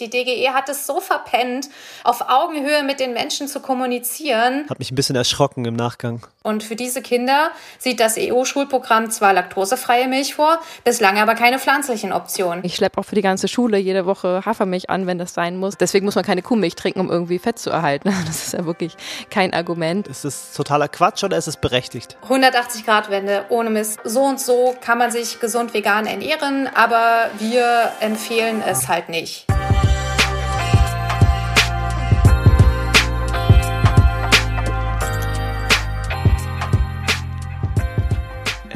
Die DGE hat es so verpennt, auf Augenhöhe mit den Menschen zu kommunizieren. Hat mich ein bisschen erschrocken im Nachgang. Und für diese Kinder sieht das EU-Schulprogramm zwar laktosefreie Milch vor, bislang aber keine pflanzlichen Optionen. Ich schleppe auch für die ganze Schule jede Woche Hafermilch an, wenn das sein muss. Deswegen muss man keine Kuhmilch trinken, um irgendwie Fett zu erhalten. Das ist ja wirklich kein Argument. Ist es totaler Quatsch oder ist es berechtigt? 180 Grad Wende, ohne Mist. So und so kann man sich gesund vegan ernähren, aber wir empfehlen es halt nicht.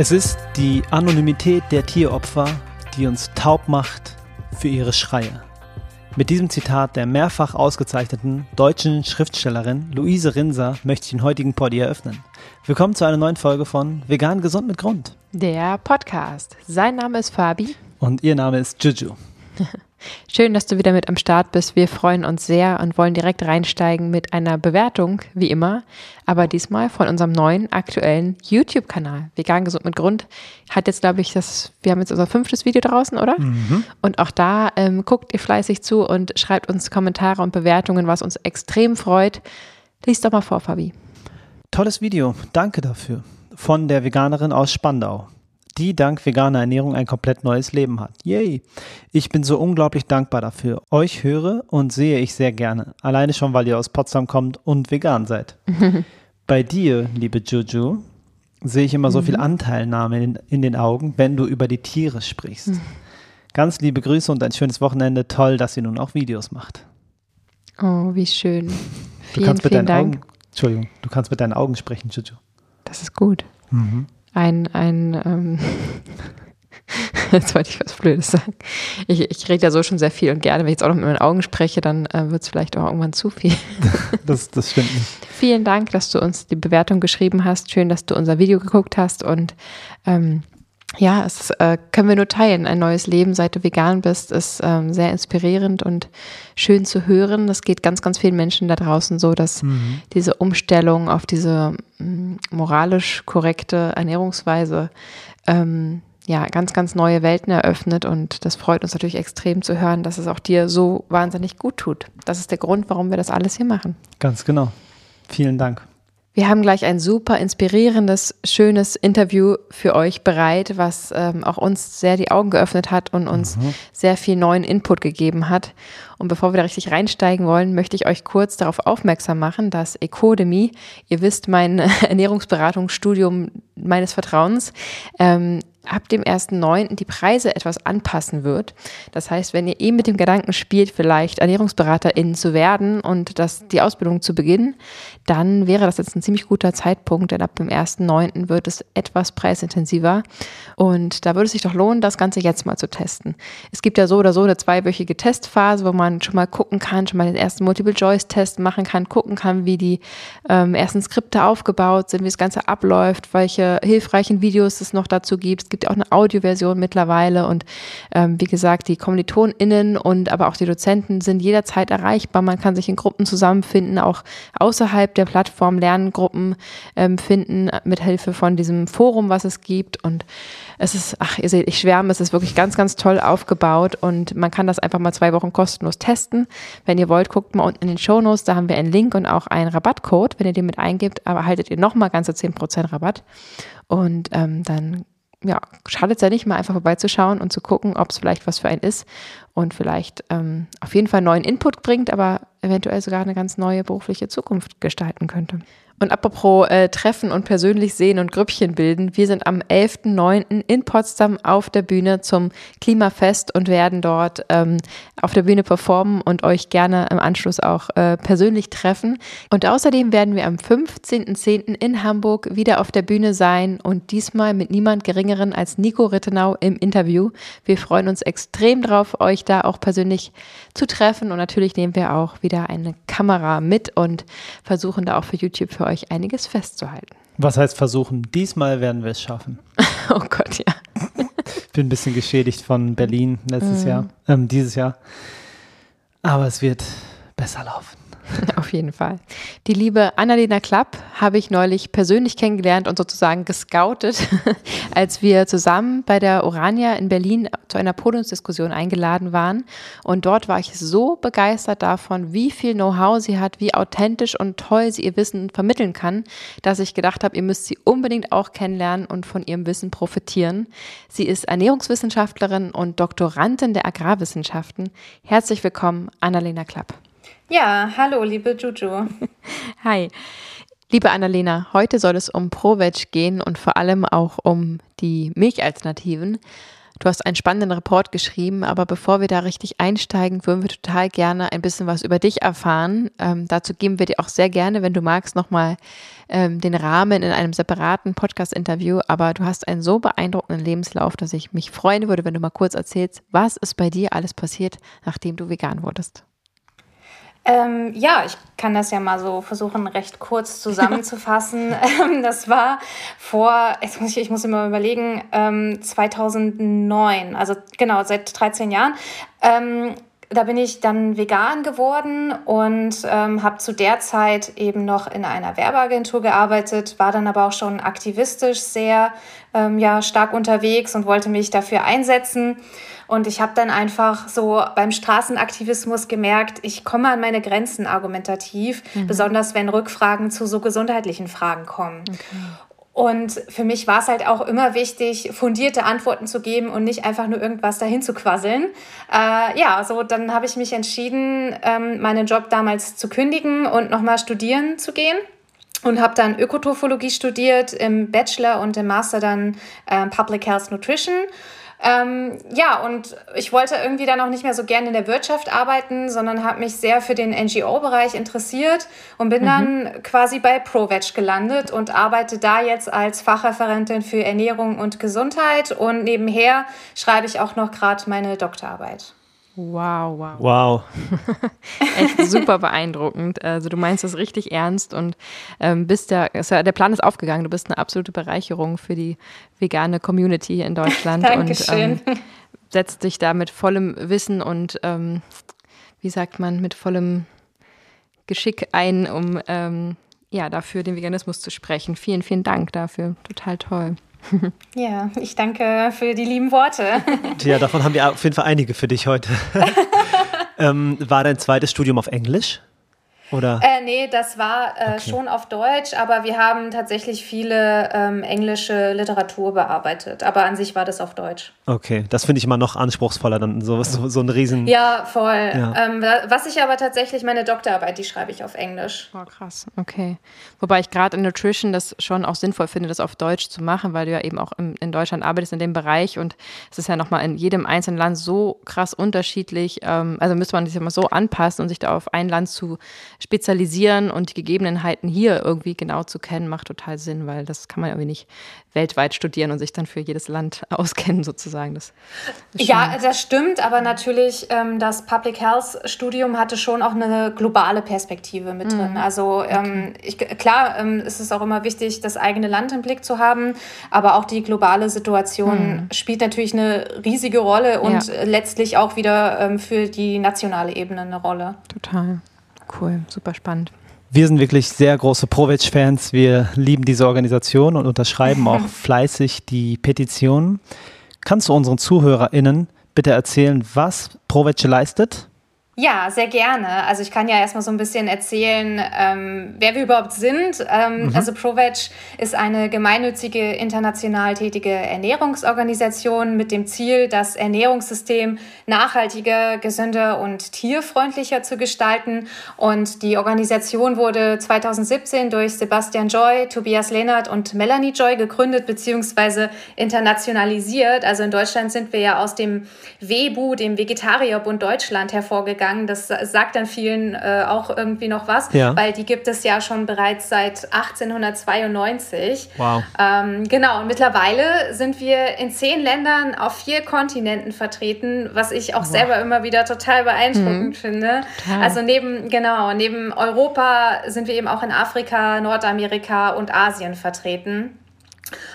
Es ist die Anonymität der Tieropfer, die uns taub macht für ihre Schreie. Mit diesem Zitat der mehrfach ausgezeichneten deutschen Schriftstellerin Luise Rinser möchte ich den heutigen Poddy eröffnen. Willkommen zu einer neuen Folge von Vegan Gesund mit Grund. Der Podcast. Sein Name ist Fabi. Und ihr Name ist Juju. Schön, dass du wieder mit am Start bist. Wir freuen uns sehr und wollen direkt reinsteigen mit einer Bewertung, wie immer, aber diesmal von unserem neuen aktuellen YouTube-Kanal. Vegan gesund mit Grund hat jetzt, glaube ich, das, wir haben jetzt unser fünftes Video draußen, oder? Mhm. Und auch da ähm, guckt ihr fleißig zu und schreibt uns Kommentare und Bewertungen, was uns extrem freut. Lies doch mal vor, Fabi. Tolles Video, danke dafür. Von der Veganerin aus Spandau die dank veganer Ernährung ein komplett neues Leben hat. Yay! Ich bin so unglaublich dankbar dafür. Euch höre und sehe ich sehr gerne. Alleine schon, weil ihr aus Potsdam kommt und vegan seid. Bei dir, liebe Juju, sehe ich immer so viel mhm. Anteilnahme in, in, den Augen, wenn du über die Tiere sprichst. Mhm. Ganz liebe Grüße und ein schönes Wochenende. Toll, dass ihr nun auch Videos macht. Oh, wie schön. Du vielen, kannst mit deinen Dank. Augen, Entschuldigung, du kannst mit deinen Augen sprechen, Juju. Das ist gut. Mhm ein, ein ähm, jetzt wollte ich was Blödes sagen. Ich, ich rede ja so schon sehr viel und gerne, wenn ich jetzt auch noch mit meinen Augen spreche, dann äh, wird es vielleicht auch irgendwann zu viel. das, das stimmt nicht. Vielen Dank, dass du uns die Bewertung geschrieben hast. Schön, dass du unser Video geguckt hast und ähm, ja, es äh, können wir nur teilen. Ein neues Leben, seit du vegan bist, ist ähm, sehr inspirierend und schön zu hören. Das geht ganz, ganz vielen Menschen da draußen so, dass mhm. diese Umstellung auf diese ähm, moralisch korrekte Ernährungsweise ähm, ja ganz, ganz neue Welten eröffnet. Und das freut uns natürlich extrem zu hören, dass es auch dir so wahnsinnig gut tut. Das ist der Grund, warum wir das alles hier machen. Ganz genau. Vielen Dank. Wir haben gleich ein super inspirierendes, schönes Interview für euch bereit, was ähm, auch uns sehr die Augen geöffnet hat und uns mhm. sehr viel neuen Input gegeben hat. Und bevor wir da richtig reinsteigen wollen, möchte ich euch kurz darauf aufmerksam machen, dass Ecodemy, ihr wisst, mein Ernährungsberatungsstudium meines Vertrauens, ähm, ab dem 1.9. die Preise etwas anpassen wird. Das heißt, wenn ihr eh mit dem Gedanken spielt, vielleicht ErnährungsberaterInnen zu werden und das, die Ausbildung zu beginnen, dann wäre das jetzt ein ziemlich guter Zeitpunkt, denn ab dem 1.9. wird es etwas preisintensiver. Und da würde es sich doch lohnen, das Ganze jetzt mal zu testen. Es gibt ja so oder so eine zweiwöchige Testphase, wo man schon mal gucken kann, schon mal den ersten Multiple-Choice-Test machen kann, gucken kann, wie die ähm, ersten Skripte aufgebaut sind, wie das Ganze abläuft, welche hilfreichen Videos es noch dazu gibt gibt ja auch eine Audioversion mittlerweile und ähm, wie gesagt, die KommilitonInnen und aber auch die Dozenten sind jederzeit erreichbar. Man kann sich in Gruppen zusammenfinden, auch außerhalb der Plattform Lerngruppen ähm, finden, mit Hilfe von diesem Forum, was es gibt und es ist, ach, ihr seht, ich schwärme, es ist wirklich ganz, ganz toll aufgebaut und man kann das einfach mal zwei Wochen kostenlos testen. Wenn ihr wollt, guckt mal unten in den Shownotes, da haben wir einen Link und auch einen Rabattcode. Wenn ihr den mit eingibt, aber haltet ihr nochmal ganze 10% Rabatt. Und ähm, dann ja, schadet es ja nicht, mal einfach vorbeizuschauen und zu gucken, ob es vielleicht was für einen ist und vielleicht ähm, auf jeden Fall neuen Input bringt, aber eventuell sogar eine ganz neue berufliche Zukunft gestalten könnte. Und apropos äh, Treffen und persönlich sehen und Grüppchen bilden, wir sind am 11.09. in Potsdam auf der Bühne zum Klimafest und werden dort ähm, auf der Bühne performen und euch gerne im Anschluss auch äh, persönlich treffen. Und außerdem werden wir am 15.10. in Hamburg wieder auf der Bühne sein und diesmal mit niemand Geringeren als Nico Rittenau im Interview. Wir freuen uns extrem drauf, euch da auch persönlich zu treffen und natürlich nehmen wir auch wieder eine Kamera mit und versuchen da auch für YouTube für euch euch einiges festzuhalten. Was heißt versuchen? Diesmal werden wir es schaffen. oh Gott, ja. Ich bin ein bisschen geschädigt von Berlin letztes mm. Jahr, ähm, dieses Jahr. Aber es wird besser laufen. Auf jeden Fall. Die liebe Annalena Klapp habe ich neulich persönlich kennengelernt und sozusagen gescoutet, als wir zusammen bei der Orania in Berlin zu einer Podiumsdiskussion eingeladen waren. Und dort war ich so begeistert davon, wie viel Know-how sie hat, wie authentisch und toll sie ihr Wissen vermitteln kann, dass ich gedacht habe, ihr müsst sie unbedingt auch kennenlernen und von ihrem Wissen profitieren. Sie ist Ernährungswissenschaftlerin und Doktorandin der Agrarwissenschaften. Herzlich willkommen, Annalena Klapp. Ja, hallo, liebe Juju. Hi. Liebe Annalena, heute soll es um ProVeg gehen und vor allem auch um die Milchalternativen. Du hast einen spannenden Report geschrieben, aber bevor wir da richtig einsteigen, würden wir total gerne ein bisschen was über dich erfahren. Ähm, dazu geben wir dir auch sehr gerne, wenn du magst, nochmal ähm, den Rahmen in einem separaten Podcast-Interview. Aber du hast einen so beeindruckenden Lebenslauf, dass ich mich freuen würde, wenn du mal kurz erzählst, was ist bei dir alles passiert, nachdem du vegan wurdest. Ähm, ja, ich kann das ja mal so versuchen, recht kurz zusammenzufassen. Ähm, das war vor, jetzt muss ich, ich muss immer überlegen, ähm, 2009, also genau, seit 13 Jahren. Ähm, da bin ich dann vegan geworden und ähm, habe zu der Zeit eben noch in einer Werbeagentur gearbeitet, war dann aber auch schon aktivistisch sehr ähm, ja, stark unterwegs und wollte mich dafür einsetzen. Und ich habe dann einfach so beim Straßenaktivismus gemerkt, ich komme an meine Grenzen argumentativ, mhm. besonders wenn Rückfragen zu so gesundheitlichen Fragen kommen. Okay. Und für mich war es halt auch immer wichtig, fundierte Antworten zu geben und nicht einfach nur irgendwas dahin zu quasseln. Äh, ja, so dann habe ich mich entschieden, ähm, meinen Job damals zu kündigen und nochmal studieren zu gehen und habe dann Ökotrophologie studiert, im Bachelor und im Master dann äh, Public Health Nutrition ähm, ja, und ich wollte irgendwie dann auch nicht mehr so gerne in der Wirtschaft arbeiten, sondern habe mich sehr für den NGO-Bereich interessiert und bin mhm. dann quasi bei ProVeg gelandet und arbeite da jetzt als Fachreferentin für Ernährung und Gesundheit und nebenher schreibe ich auch noch gerade meine Doktorarbeit. Wow, wow. Wow. Echt super beeindruckend. Also du meinst das richtig ernst und ähm, bist der, der Plan ist aufgegangen. Du bist eine absolute Bereicherung für die vegane Community hier in Deutschland Dankeschön. und ähm, setzt dich da mit vollem Wissen und ähm, wie sagt man, mit vollem Geschick ein, um ähm, ja, dafür den Veganismus zu sprechen. Vielen, vielen Dank dafür. Total toll. Ja, ich danke für die lieben Worte. Ja, davon haben wir auf jeden Fall einige für dich heute. ähm, war dein zweites Studium auf Englisch? Oder? Äh, nee, das war äh, okay. schon auf Deutsch, aber wir haben tatsächlich viele ähm, englische Literatur bearbeitet. Aber an sich war das auf Deutsch. Okay, das finde ich immer noch anspruchsvoller, dann so, so, so ein Riesen. Ja, voll. Ja. Ähm, was ich aber tatsächlich, meine Doktorarbeit, die schreibe ich auf Englisch. Oh, krass, okay. Wobei ich gerade in Nutrition das schon auch sinnvoll finde, das auf Deutsch zu machen, weil du ja eben auch im, in Deutschland arbeitest in dem Bereich und es ist ja nochmal in jedem einzelnen Land so krass unterschiedlich. Ähm, also müsste man sich immer so anpassen und sich da auf ein Land zu spezialisieren und die Gegebenheiten hier irgendwie genau zu kennen, macht total Sinn, weil das kann man irgendwie nicht weltweit studieren und sich dann für jedes Land auskennen, sozusagen. Das ja, das stimmt, aber natürlich, ähm, das Public Health Studium hatte schon auch eine globale Perspektive mit drin. Mhm. Also ähm, ich, klar ähm, ist es auch immer wichtig, das eigene Land im Blick zu haben, aber auch die globale Situation mhm. spielt natürlich eine riesige Rolle und ja. letztlich auch wieder ähm, für die nationale Ebene eine Rolle. Total. Cool, super spannend. Wir sind wirklich sehr große Provic-Fans. Wir lieben diese Organisation und unterschreiben auch fleißig die Petition. Kannst du unseren ZuhörerInnen bitte erzählen, was Provic leistet? Ja, sehr gerne. Also ich kann ja erstmal so ein bisschen erzählen, ähm, wer wir überhaupt sind. Ähm, mhm. Also ProVeg ist eine gemeinnützige, international tätige Ernährungsorganisation mit dem Ziel, das Ernährungssystem nachhaltiger, gesünder und tierfreundlicher zu gestalten. Und die Organisation wurde 2017 durch Sebastian Joy, Tobias Lehnert und Melanie Joy gegründet bzw. internationalisiert. Also in Deutschland sind wir ja aus dem WEBU, dem Vegetarierbund Deutschland, hervorgegangen gegangen. Das sagt dann vielen äh, auch irgendwie noch was, ja. weil die gibt es ja schon bereits seit 1892. Wow. Ähm, genau, und mittlerweile sind wir in zehn Ländern auf vier Kontinenten vertreten, was ich auch wow. selber immer wieder total beeindruckend mhm. finde. Total. Also neben, genau, neben Europa sind wir eben auch in Afrika, Nordamerika und Asien vertreten.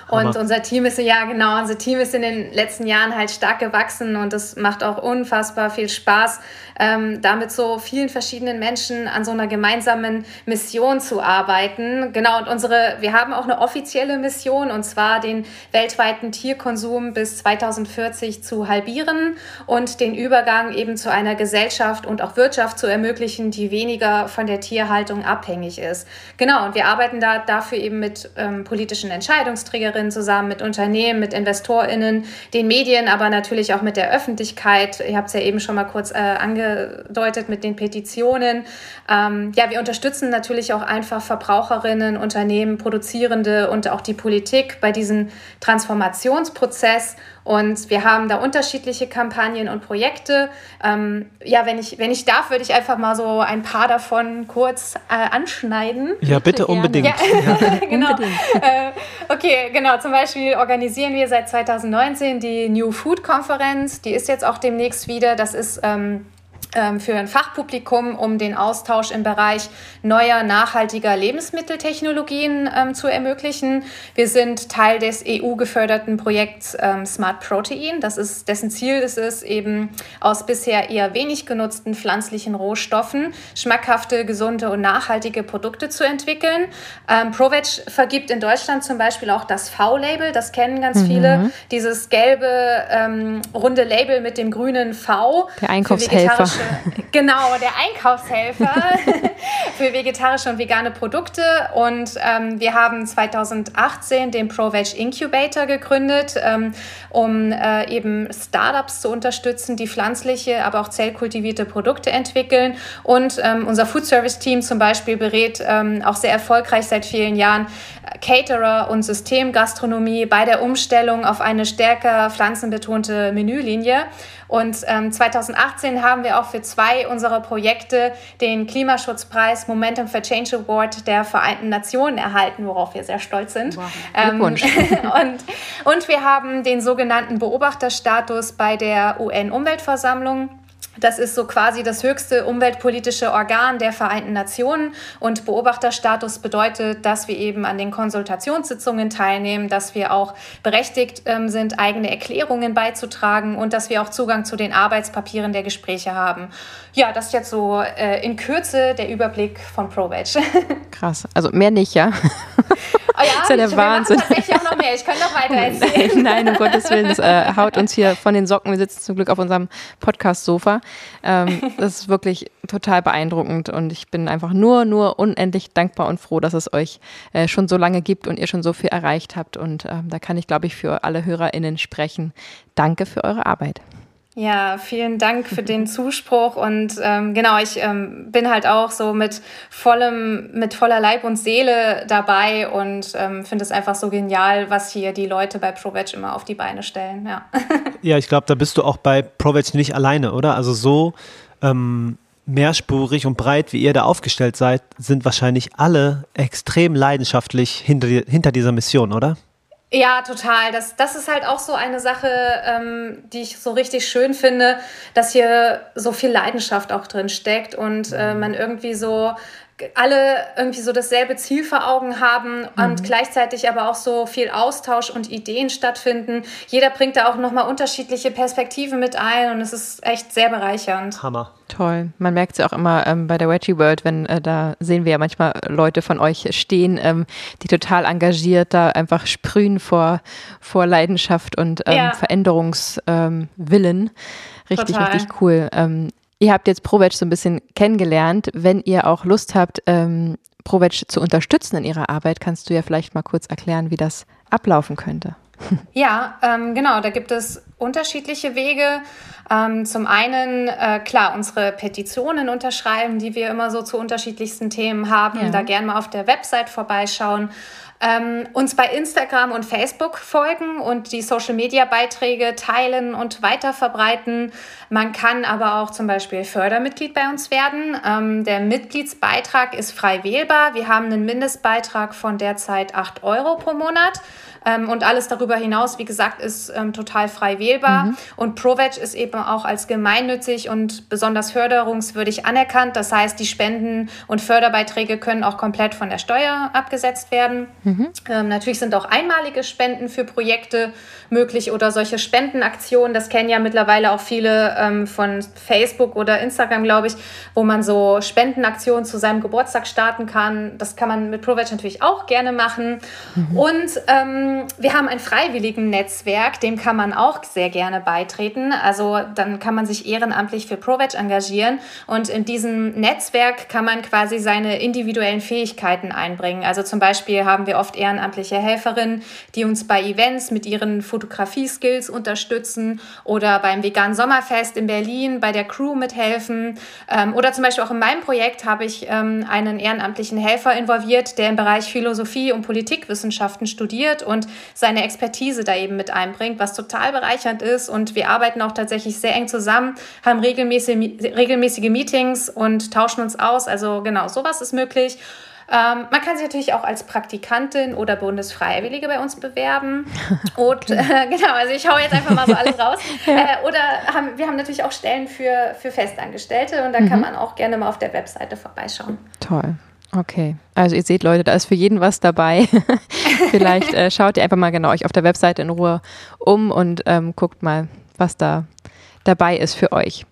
Und Hammer. unser Team ist ja genau, unser Team ist in den letzten Jahren halt stark gewachsen und es macht auch unfassbar viel Spaß, ähm, damit so vielen verschiedenen Menschen an so einer gemeinsamen Mission zu arbeiten. Genau, und unsere, wir haben auch eine offizielle Mission und zwar den weltweiten Tierkonsum bis 2040 zu halbieren und den Übergang eben zu einer Gesellschaft und auch Wirtschaft zu ermöglichen, die weniger von der Tierhaltung abhängig ist. Genau, und wir arbeiten da dafür eben mit ähm, politischen Entscheidungsträgerinnen zusammen, mit Unternehmen, mit InvestorInnen, den Medien, aber natürlich auch mit der Öffentlichkeit. Ihr habt es ja eben schon mal kurz äh, ange angedeutet mit den Petitionen. Ähm, ja, wir unterstützen natürlich auch einfach Verbraucherinnen, Unternehmen, Produzierende und auch die Politik bei diesem Transformationsprozess. Und wir haben da unterschiedliche Kampagnen und Projekte. Ähm, ja, wenn ich, wenn ich darf, würde ich einfach mal so ein paar davon kurz äh, anschneiden. Ja, bitte unbedingt. Ja, genau. Unbedingt. Äh, okay, genau. Zum Beispiel organisieren wir seit 2019 die New Food Konferenz. Die ist jetzt auch demnächst wieder. Das ist ähm, für ein Fachpublikum, um den Austausch im Bereich neuer, nachhaltiger Lebensmitteltechnologien ähm, zu ermöglichen. Wir sind Teil des EU-geförderten Projekts ähm, Smart Protein. Das ist, dessen Ziel ist es eben aus bisher eher wenig genutzten pflanzlichen Rohstoffen schmackhafte, gesunde und nachhaltige Produkte zu entwickeln. Ähm, ProVeg vergibt in Deutschland zum Beispiel auch das V-Label. Das kennen ganz mhm. viele. Dieses gelbe, ähm, runde Label mit dem grünen V. Der Einkaufshelfer genau, der Einkaufshelfer für vegetarische und vegane Produkte. Und ähm, wir haben 2018 den ProVeg Incubator gegründet, ähm, um äh, eben Startups zu unterstützen, die pflanzliche, aber auch zellkultivierte Produkte entwickeln. Und ähm, unser Food Service Team zum Beispiel berät ähm, auch sehr erfolgreich seit vielen Jahren äh, Caterer und Systemgastronomie bei der Umstellung auf eine stärker pflanzenbetonte Menülinie. Und ähm, 2018 haben wir auch für zwei unserer Projekte den Klimaschutzpreis Momentum for Change Award der Vereinten Nationen erhalten, worauf wir sehr stolz sind. Wow. Ähm, und, und wir haben den sogenannten Beobachterstatus bei der UN-Umweltversammlung. Das ist so quasi das höchste umweltpolitische Organ der Vereinten Nationen und Beobachterstatus bedeutet, dass wir eben an den Konsultationssitzungen teilnehmen, dass wir auch berechtigt ähm, sind, eigene Erklärungen beizutragen und dass wir auch Zugang zu den Arbeitspapieren der Gespräche haben. Ja, das ist jetzt so äh, in Kürze der Überblick von ProVeg. Krass, also mehr nicht, ja? Oh ja, ist ja der Wahnsinn. tatsächlich auch noch mehr. Ich könnte noch weiter erzählen. Nein, nein, um Gottes Willen, das äh, haut uns hier von den Socken. Wir sitzen zum Glück auf unserem Podcast-Sofa. Ähm, das ist wirklich total beeindruckend und ich bin einfach nur, nur unendlich dankbar und froh, dass es euch äh, schon so lange gibt und ihr schon so viel erreicht habt. Und ähm, da kann ich, glaube ich, für alle HörerInnen sprechen. Danke für eure Arbeit. Ja, vielen Dank für den Zuspruch und ähm, genau, ich ähm, bin halt auch so mit vollem, mit voller Leib und Seele dabei und ähm, finde es einfach so genial, was hier die Leute bei ProVeg immer auf die Beine stellen. Ja, ja ich glaube, da bist du auch bei ProVeg nicht alleine, oder? Also so ähm, mehrspurig und breit, wie ihr da aufgestellt seid, sind wahrscheinlich alle extrem leidenschaftlich hinter, hinter dieser Mission, oder? Ja, total. Das, das ist halt auch so eine Sache, ähm, die ich so richtig schön finde, dass hier so viel Leidenschaft auch drin steckt und äh, mhm. man irgendwie so alle irgendwie so dasselbe Ziel vor Augen haben mhm. und gleichzeitig aber auch so viel Austausch und Ideen stattfinden. Jeder bringt da auch nochmal unterschiedliche Perspektiven mit ein und es ist echt sehr bereichernd. Hammer. Toll. Man merkt es ja auch immer ähm, bei der Wedgie World, wenn äh, da sehen wir ja manchmal Leute von euch stehen, ähm, die total engagiert da einfach sprühen vor, vor Leidenschaft und ähm, ja. Veränderungswillen. Ähm, richtig, total. richtig cool. Ihr habt jetzt ProVeg so ein bisschen kennengelernt. Wenn ihr auch Lust habt, ähm, ProVeg zu unterstützen in ihrer Arbeit, kannst du ja vielleicht mal kurz erklären, wie das ablaufen könnte. Ja, ähm, genau, da gibt es unterschiedliche Wege. Ähm, zum einen, äh, klar, unsere Petitionen unterschreiben, die wir immer so zu unterschiedlichsten Themen haben. Ja. Da gerne mal auf der Website vorbeischauen ähm, uns bei Instagram und Facebook folgen und die Social-Media-Beiträge teilen und weiterverbreiten. Man kann aber auch zum Beispiel Fördermitglied bei uns werden. Ähm, der Mitgliedsbeitrag ist frei wählbar. Wir haben einen Mindestbeitrag von derzeit 8 Euro pro Monat. Ähm, und alles darüber hinaus, wie gesagt, ist ähm, total frei wählbar. Mhm. Und ProVeg ist eben auch als gemeinnützig und besonders förderungswürdig anerkannt. Das heißt, die Spenden und Förderbeiträge können auch komplett von der Steuer abgesetzt werden. Mhm. Ähm, natürlich sind auch einmalige Spenden für Projekte möglich oder solche Spendenaktionen. Das kennen ja mittlerweile auch viele ähm, von Facebook oder Instagram, glaube ich, wo man so Spendenaktionen zu seinem Geburtstag starten kann. Das kann man mit ProVeg natürlich auch gerne machen. Mhm. Und ähm, wir haben ein freiwilligen Netzwerk, dem kann man auch sehr gerne beitreten. Also dann kann man sich ehrenamtlich für ProVeg engagieren und in diesem Netzwerk kann man quasi seine individuellen Fähigkeiten einbringen. Also zum Beispiel haben wir oft ehrenamtliche Helferinnen, die uns bei Events mit ihren Fotografie-Skills unterstützen oder beim Vegan Sommerfest in Berlin bei der Crew mithelfen. Ähm, oder zum Beispiel auch in meinem Projekt habe ich ähm, einen ehrenamtlichen Helfer involviert, der im Bereich Philosophie und Politikwissenschaften studiert und seine Expertise da eben mit einbringt, was total bereichernd ist. Und wir arbeiten auch tatsächlich sehr eng zusammen, haben regelmäßige, regelmäßige Meetings und tauschen uns aus. Also genau, sowas ist möglich. Ähm, man kann sich natürlich auch als Praktikantin oder Bundesfreiwillige bei uns bewerben. Und äh, genau, also ich hau jetzt einfach mal so alles raus. ja. äh, oder haben, wir haben natürlich auch Stellen für, für Festangestellte und da mhm. kann man auch gerne mal auf der Webseite vorbeischauen. Toll. Okay, also ihr seht Leute, da ist für jeden was dabei. Vielleicht äh, schaut ihr einfach mal genau euch auf der Webseite in Ruhe um und ähm, guckt mal, was da dabei ist für euch.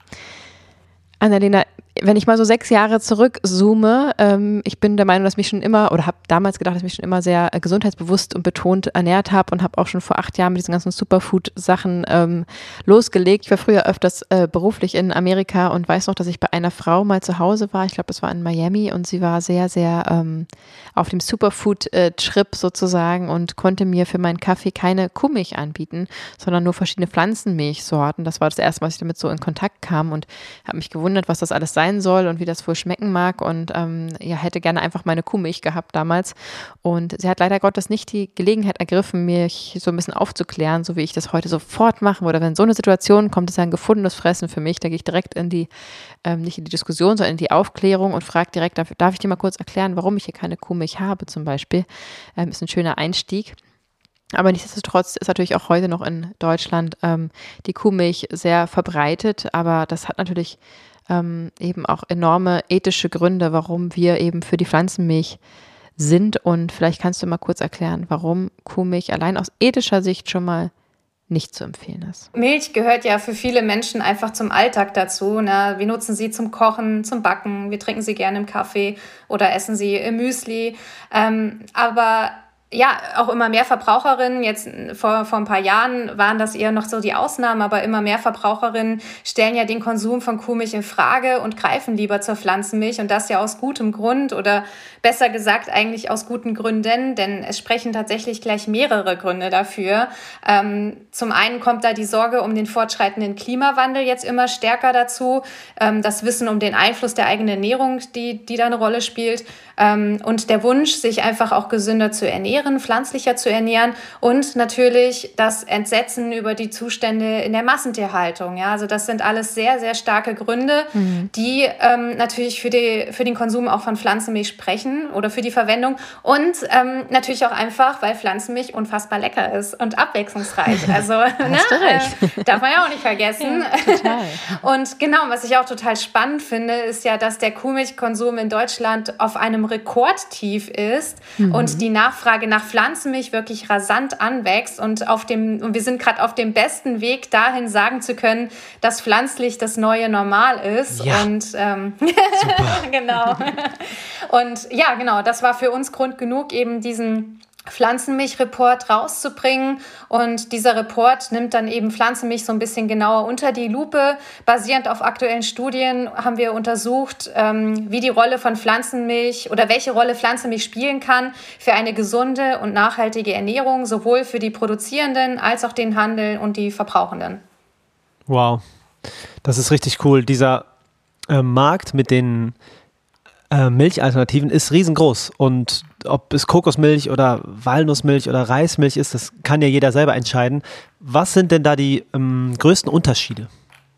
Annalena, wenn ich mal so sechs Jahre zurückzoome, ähm, ich bin der Meinung, dass mich schon immer oder habe damals gedacht, dass ich mich schon immer sehr äh, gesundheitsbewusst und betont ernährt habe und habe auch schon vor acht Jahren mit diesen ganzen Superfood-Sachen ähm, losgelegt. Ich war früher öfters äh, beruflich in Amerika und weiß noch, dass ich bei einer Frau mal zu Hause war. Ich glaube, das war in Miami und sie war sehr, sehr ähm, auf dem Superfood-Trip äh, sozusagen und konnte mir für meinen Kaffee keine Kuhmilch anbieten, sondern nur verschiedene Pflanzenmilchsorten. Das war das erste, was ich damit so in Kontakt kam und habe mich gewundert, was das alles sein sein soll und wie das wohl schmecken mag. Und ähm, ja, hätte gerne einfach meine Kuhmilch gehabt damals. Und sie hat leider Gottes nicht die Gelegenheit ergriffen, mich so ein bisschen aufzuklären, so wie ich das heute sofort mache. Oder wenn so eine Situation kommt, ist ein gefundenes Fressen für mich. Da gehe ich direkt in die, ähm, nicht in die Diskussion, sondern in die Aufklärung und frage direkt, darf, darf ich dir mal kurz erklären, warum ich hier keine Kuhmilch habe zum Beispiel? Ähm, ist ein schöner Einstieg. Aber nichtsdestotrotz ist natürlich auch heute noch in Deutschland ähm, die Kuhmilch sehr verbreitet. Aber das hat natürlich ähm, eben auch enorme ethische Gründe, warum wir eben für die Pflanzenmilch sind. Und vielleicht kannst du mal kurz erklären, warum Kuhmilch allein aus ethischer Sicht schon mal nicht zu empfehlen ist. Milch gehört ja für viele Menschen einfach zum Alltag dazu. Ne? Wir nutzen sie zum Kochen, zum Backen, wir trinken sie gerne im Kaffee oder essen sie im Müsli. Ähm, aber ja, auch immer mehr Verbraucherinnen, jetzt vor, vor ein paar Jahren waren das eher noch so die Ausnahmen, aber immer mehr Verbraucherinnen stellen ja den Konsum von Kuhmilch in Frage und greifen lieber zur Pflanzenmilch und das ja aus gutem Grund oder besser gesagt eigentlich aus guten Gründen, denn es sprechen tatsächlich gleich mehrere Gründe dafür. Ähm, zum einen kommt da die Sorge um den fortschreitenden Klimawandel jetzt immer stärker dazu, ähm, das Wissen um den Einfluss der eigenen Ernährung, die, die da eine Rolle spielt ähm, und der Wunsch, sich einfach auch gesünder zu ernähren, pflanzlicher zu ernähren und natürlich das Entsetzen über die Zustände in der Massentierhaltung. Ja, also das sind alles sehr, sehr starke Gründe, mhm. die ähm, natürlich für, die, für den Konsum auch von Pflanzenmilch sprechen oder für die Verwendung und ähm, natürlich auch einfach, weil Pflanzenmilch unfassbar lecker ist und abwechslungsreich. Also ne, äh, darf man ja auch nicht vergessen. Ja, und genau, was ich auch total spannend finde, ist ja, dass der Kuhmilchkonsum in Deutschland auf einem Rekordtief ist mhm. und die Nachfrage nach Pflanzenmilch wirklich rasant anwächst und auf dem und wir sind gerade auf dem besten Weg dahin sagen zu können, dass pflanzlich das neue Normal ist ja. und ähm, genau und ja genau das war für uns Grund genug eben diesen Pflanzenmilch-Report rauszubringen. Und dieser Report nimmt dann eben Pflanzenmilch so ein bisschen genauer unter die Lupe. Basierend auf aktuellen Studien haben wir untersucht, ähm, wie die Rolle von Pflanzenmilch oder welche Rolle Pflanzenmilch spielen kann für eine gesunde und nachhaltige Ernährung, sowohl für die Produzierenden als auch den Handel und die Verbrauchenden. Wow, das ist richtig cool. Dieser äh, Markt mit den äh, Milchalternativen ist riesengroß und ob es Kokosmilch oder Walnussmilch oder Reismilch ist, das kann ja jeder selber entscheiden. Was sind denn da die ähm, größten Unterschiede?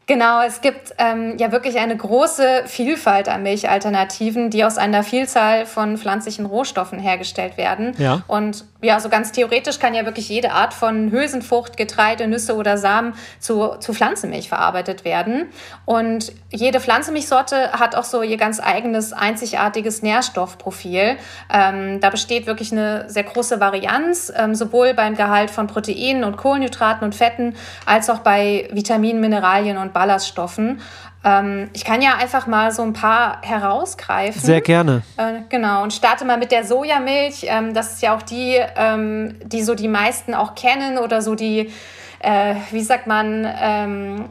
Genau, es gibt ähm, ja wirklich eine große Vielfalt an Milchalternativen, die aus einer Vielzahl von pflanzlichen Rohstoffen hergestellt werden. Ja. Und ja, so ganz theoretisch kann ja wirklich jede Art von Hülsenfrucht, Getreide, Nüsse oder Samen zu, zu Pflanzenmilch verarbeitet werden. Und jede Pflanzenmilchsorte hat auch so ihr ganz eigenes, einzigartiges Nährstoffprofil. Ähm, da besteht wirklich eine sehr große Varianz, ähm, sowohl beim Gehalt von Proteinen und Kohlenhydraten und Fetten, als auch bei Vitaminen, Mineralien und Ballaststoffen. Ähm, ich kann ja einfach mal so ein paar herausgreifen. Sehr gerne. Äh, genau, und starte mal mit der Sojamilch. Ähm, das ist ja auch die, ähm, die so die meisten auch kennen oder so die, äh, wie sagt man, ähm,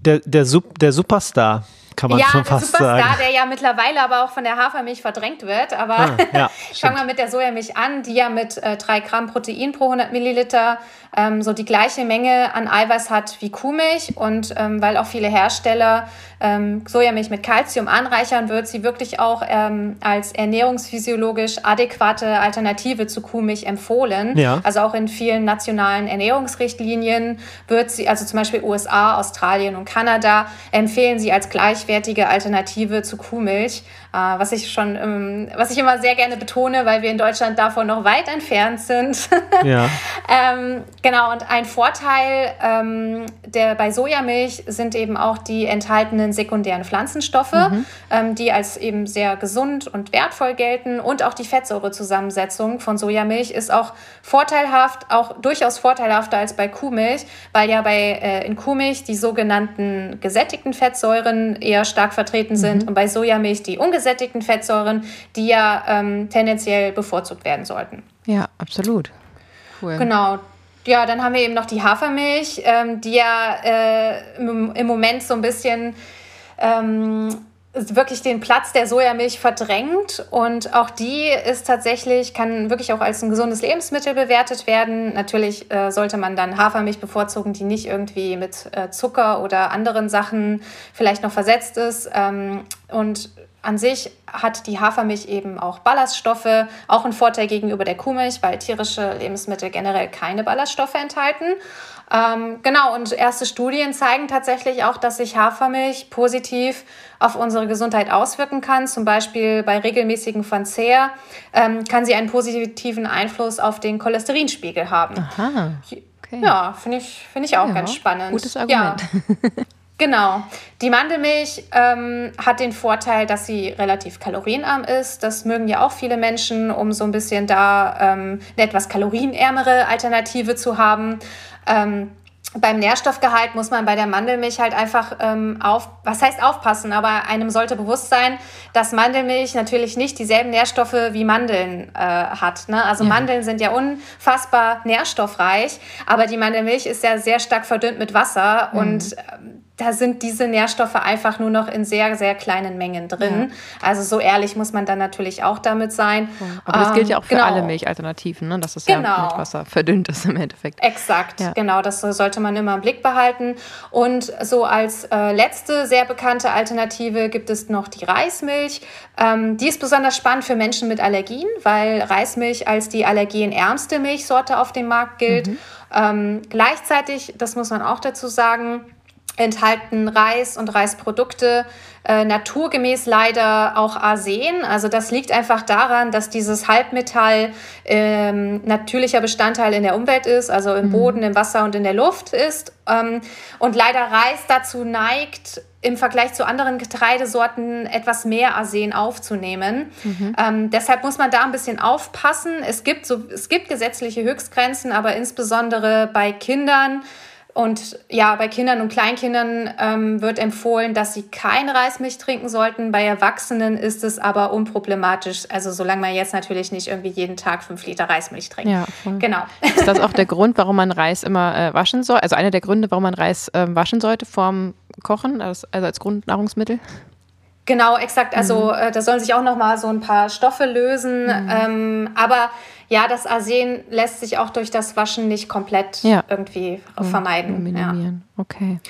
der, der, Sup der Superstar kann man ja, schon fast Superstar, sagen. der ja mittlerweile aber auch von der Hafermilch verdrängt wird. Aber ah, ja, fangen wir mit der Sojamilch an, die ja mit äh, 3 Gramm Protein pro 100 Milliliter ähm, so die gleiche Menge an Eiweiß hat wie Kuhmilch. Und ähm, weil auch viele Hersteller ähm, Sojamilch mit Kalzium anreichern, wird sie wirklich auch ähm, als ernährungsphysiologisch adäquate Alternative zu Kuhmilch empfohlen. Ja. Also auch in vielen nationalen Ernährungsrichtlinien wird sie, also zum Beispiel USA, Australien und Kanada, empfehlen sie als gleichwertige Alternative zu Kuhmilch. Äh, was ich schon, ähm, was ich immer sehr gerne betone, weil wir in Deutschland davon noch weit entfernt sind. Ja. ähm, genau, und ein Vorteil ähm, der bei Sojamilch sind eben auch die enthaltenen sekundären Pflanzenstoffe, mhm. ähm, die als eben sehr gesund und wertvoll gelten. Und auch die Fettsäurezusammensetzung von Sojamilch ist auch vorteilhaft, auch durchaus vorteilhafter als bei Kuhmilch, weil ja bei äh, in Kuhmilch die sogenannten gesättigten Fettsäuren eher stark vertreten sind mhm. und bei Sojamilch die ungesättigten ungesättigten Fettsäuren, die ja ähm, tendenziell bevorzugt werden sollten. Ja, absolut. Cool. Genau. Ja, dann haben wir eben noch die Hafermilch, ähm, die ja äh, im, Moment so ein bisschen ähm, wirklich den Platz der Sojamilch verdrängt und auch die ist tatsächlich, kann wirklich auch als ein gesundes Lebensmittel bewertet werden. Natürlich äh, sollte man dann Hafermilch bevorzugen, die nicht irgendwie mit äh, Zucker oder anderen Sachen vielleicht noch versetzt ist. Ähm, und an sich hat die Hafermilch eben auch Ballaststoffe, auch ein Vorteil gegenüber der Kuhmilch, weil tierische Lebensmittel generell keine Ballaststoffe enthalten. Ähm, genau, und erste Studien zeigen tatsächlich auch, dass sich Hafermilch positiv auf unsere Gesundheit auswirken kann. Zum Beispiel bei regelmäßigem Verzehr ähm, kann sie einen positiven Einfluss auf den Cholesterinspiegel haben. Aha. Okay. Ja, finde ich, find ich auch ja, ganz spannend. Gutes Argument. Ja. Genau. Die Mandelmilch ähm, hat den Vorteil, dass sie relativ kalorienarm ist. Das mögen ja auch viele Menschen, um so ein bisschen da ähm, eine etwas kalorienärmere Alternative zu haben. Ähm, beim Nährstoffgehalt muss man bei der Mandelmilch halt einfach ähm, auf, was heißt aufpassen, aber einem sollte bewusst sein, dass Mandelmilch natürlich nicht dieselben Nährstoffe wie Mandeln äh, hat. Ne? Also ja. Mandeln sind ja unfassbar nährstoffreich, aber die Mandelmilch ist ja sehr stark verdünnt mit Wasser mhm. und ähm, da sind diese Nährstoffe einfach nur noch in sehr, sehr kleinen Mengen drin. Ja. Also so ehrlich muss man dann natürlich auch damit sein. Aber das gilt ja auch für genau. alle Milchalternativen, ne? dass es genau. ja mit Wasser verdünnt ist im Endeffekt. Exakt, ja. genau, das sollte man immer im Blick behalten. Und so als äh, letzte sehr bekannte Alternative gibt es noch die Reismilch. Ähm, die ist besonders spannend für Menschen mit Allergien, weil Reismilch als die allergenärmste Milchsorte auf dem Markt gilt. Mhm. Ähm, gleichzeitig, das muss man auch dazu sagen, enthalten Reis und Reisprodukte äh, naturgemäß leider auch Arsen. Also das liegt einfach daran, dass dieses Halbmetall ähm, natürlicher Bestandteil in der Umwelt ist, also im mhm. Boden, im Wasser und in der Luft ist. Ähm, und leider Reis dazu neigt, im Vergleich zu anderen Getreidesorten etwas mehr Arsen aufzunehmen. Mhm. Ähm, deshalb muss man da ein bisschen aufpassen. Es gibt, so, es gibt gesetzliche Höchstgrenzen, aber insbesondere bei Kindern und ja, bei Kindern und Kleinkindern ähm, wird empfohlen, dass sie keine Reismilch trinken sollten. Bei Erwachsenen ist es aber unproblematisch. Also solange man jetzt natürlich nicht irgendwie jeden Tag fünf Liter Reismilch trinkt. Ja, genau. Ist das auch der Grund, warum man Reis immer äh, waschen soll? Also einer der Gründe, warum man Reis äh, waschen sollte vorm Kochen, also, also als Grundnahrungsmittel? Genau, exakt. Also mhm. äh, da sollen sich auch noch mal so ein paar Stoffe lösen. Mhm. Ähm, aber ja, das Arsen lässt sich auch durch das Waschen nicht komplett ja. irgendwie vermeiden. Minimieren. Ja. Okay.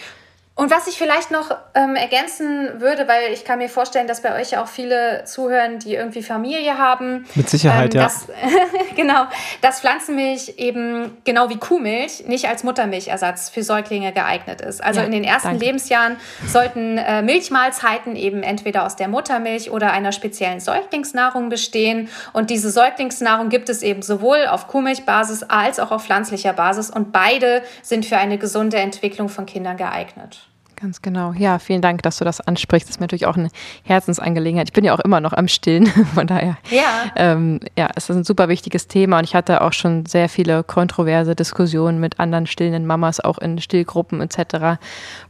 Und was ich vielleicht noch ähm, ergänzen würde, weil ich kann mir vorstellen, dass bei euch ja auch viele zuhören, die irgendwie Familie haben. Mit Sicherheit, ähm, ja. Dass, genau, dass Pflanzenmilch eben genau wie Kuhmilch nicht als Muttermilchersatz für Säuglinge geeignet ist. Also Ja, in den ersten danke. Lebensjahren sollten äh, Milchmahlzeiten eben entweder aus der Muttermilch oder einer speziellen Säuglingsnahrung bestehen. Und diese Säuglingsnahrung gibt es eben sowohl auf Kuhmilchbasis als auch auf pflanzlicher Basis. Und beide sind für eine gesunde Entwicklung von Kindern geeignet. Ganz genau. Ja, vielen Dank, dass du das ansprichst. Das ist mir natürlich auch eine Herzensangelegenheit. Ich bin ja auch immer noch am Stillen, von daher. Ja. Ähm, ja, es ist ein super wichtiges Thema und ich hatte auch schon sehr viele kontroverse Diskussionen mit anderen stillenden Mamas, auch in Stillgruppen etc.,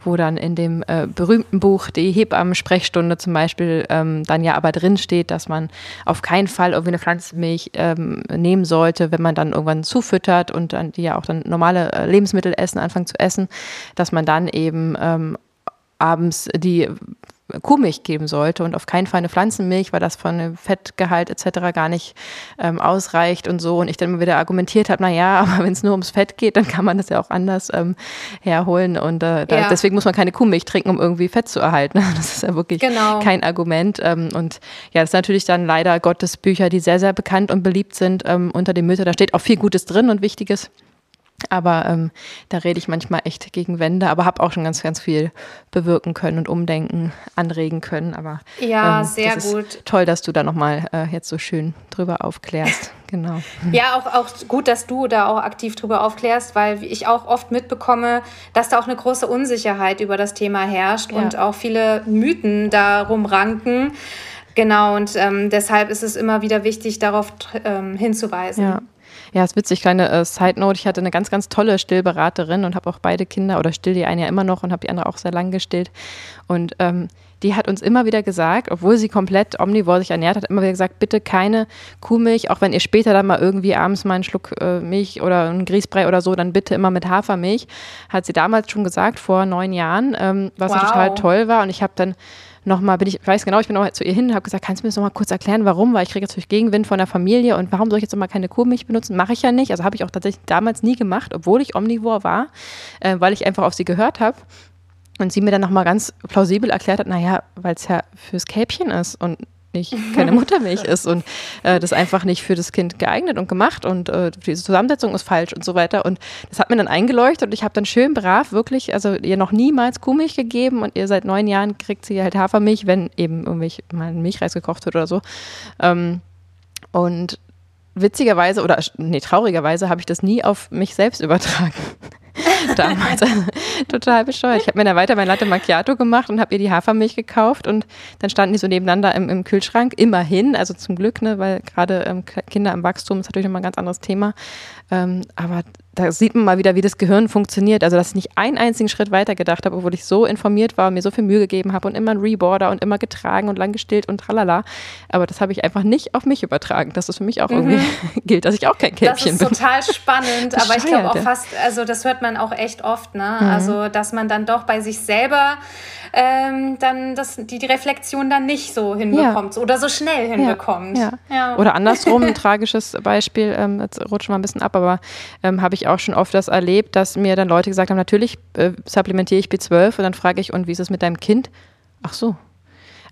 wo dann in dem äh, berühmten Buch die Hebammen-Sprechstunde zum Beispiel ähm, dann ja aber drin steht, dass man auf keinen Fall irgendwie eine Pflanzenmilch ähm, nehmen sollte, wenn man dann irgendwann zufüttert und dann die ja auch dann normale äh, Lebensmittel essen, anfangen zu essen, dass man dann eben ähm, abends die Kuhmilch geben sollte und auf keinen Fall eine Pflanzenmilch, weil das von Fettgehalt etc. gar nicht ähm, ausreicht und so. Und ich dann immer wieder argumentiert habe, na ja, aber wenn es nur ums Fett geht, dann kann man das ja auch anders ähm, herholen und äh, da, Ja. deswegen muss man keine Kuhmilch trinken, um irgendwie Fett zu erhalten. Das ist ja wirklich Genau. kein Argument. Ähm, und ja, das ist natürlich dann leider Gottes Bücher, die sehr, sehr bekannt und beliebt sind ähm, unter den Müttern. Da steht auch viel Gutes drin und Wichtiges. Aber ähm, da rede ich manchmal echt gegen Wände, aber habe auch schon ganz, ganz viel bewirken können und umdenken, anregen können. Aber Ja, ähm, sehr gut. Toll, dass du da nochmal äh, jetzt so schön drüber aufklärst. Genau. Ja, auch, auch gut, dass du da auch aktiv drüber aufklärst, weil ich auch oft mitbekomme, dass da auch eine große Unsicherheit über das Thema herrscht Ja. und auch viele Mythen darum ranken. Genau, und ähm, deshalb ist es immer wieder wichtig, darauf ähm, hinzuweisen. Ja. Ja, ist witzig, kleine äh, Side Note. Ich hatte eine ganz, ganz tolle Stillberaterin und habe auch beide Kinder oder still die eine ja immer noch und habe die andere auch sehr lang gestillt. Und ähm, die hat uns immer wieder gesagt, obwohl sie komplett omnivor sich ernährt hat, immer wieder gesagt, bitte keine Kuhmilch, auch wenn ihr später dann mal irgendwie abends mal einen Schluck äh, Milch oder einen Grießbrei oder so, dann bitte immer mit Hafermilch. Hat sie damals schon gesagt, vor neun Jahren, ähm, was Wow. total toll war. Und ich habe dann nochmal, bin ich, ich weiß genau, ich bin noch zu ihr hin und habe gesagt, kannst du mir das nochmal kurz erklären, warum? Weil ich kriege natürlich Gegenwind von der Familie und warum soll ich jetzt nochmal keine Kuhmilch benutzen? Mache ich ja nicht. Also habe ich auch tatsächlich damals nie gemacht, obwohl ich omnivor war, äh, weil ich einfach auf sie gehört habe. Und sie mir dann nochmal ganz plausibel erklärt hat, naja, weil es ja fürs Kälbchen ist und nicht keine Muttermilch ist und äh, das einfach nicht für das Kind geeignet und gemacht und äh, diese Zusammensetzung ist falsch und so weiter. Und das hat mir dann eingeleuchtet und ich habe dann schön brav wirklich, also ihr noch niemals Kuhmilch gegeben und ihr seit neun Jahren kriegt sie halt Hafermilch, wenn eben irgendwelch mal ein Milchreis gekocht wird oder so. Ähm, und witzigerweise oder nee, traurigerweise habe ich das nie auf mich selbst übertragen. Damals. Also, total bescheuert. Ich habe mir dann weiter mein Latte Macchiato gemacht und habe ihr die Hafermilch gekauft und dann standen die so nebeneinander im, im Kühlschrank. Immerhin, also zum Glück, ne, weil gerade ähm, Kinder im Wachstum ist natürlich nochmal ein ganz anderes Thema. Ähm, aber da sieht man mal wieder, wie das Gehirn funktioniert. Also, dass ich nicht einen einzigen Schritt weiter gedacht habe, obwohl ich so informiert war und mir so viel Mühe gegeben habe und immer ein Reborder und immer getragen und lang gestillt und tralala. Aber das habe ich einfach nicht auf mich übertragen, dass das für mich auch irgendwie gilt, dass ich auch kein Das Kälbchen ist bin. total spannend, aber ich glaube auch ja. fast, also das hört man auch echt oft, ne? Mhm. Also, dass man dann doch bei sich selber ähm, dann das, die, die Reflexion dann nicht so hinbekommt oder so schnell hinbekommt. Ja. Ja. Oder andersrum, ein tragisches Beispiel, ähm, jetzt rutscht mal ein bisschen ab, aber ähm, habe ich auch schon oft das erlebt, dass mir dann Leute gesagt haben, natürlich äh, supplementiere ich B12 und dann frage ich, und wie ist es mit deinem Kind? Ach so.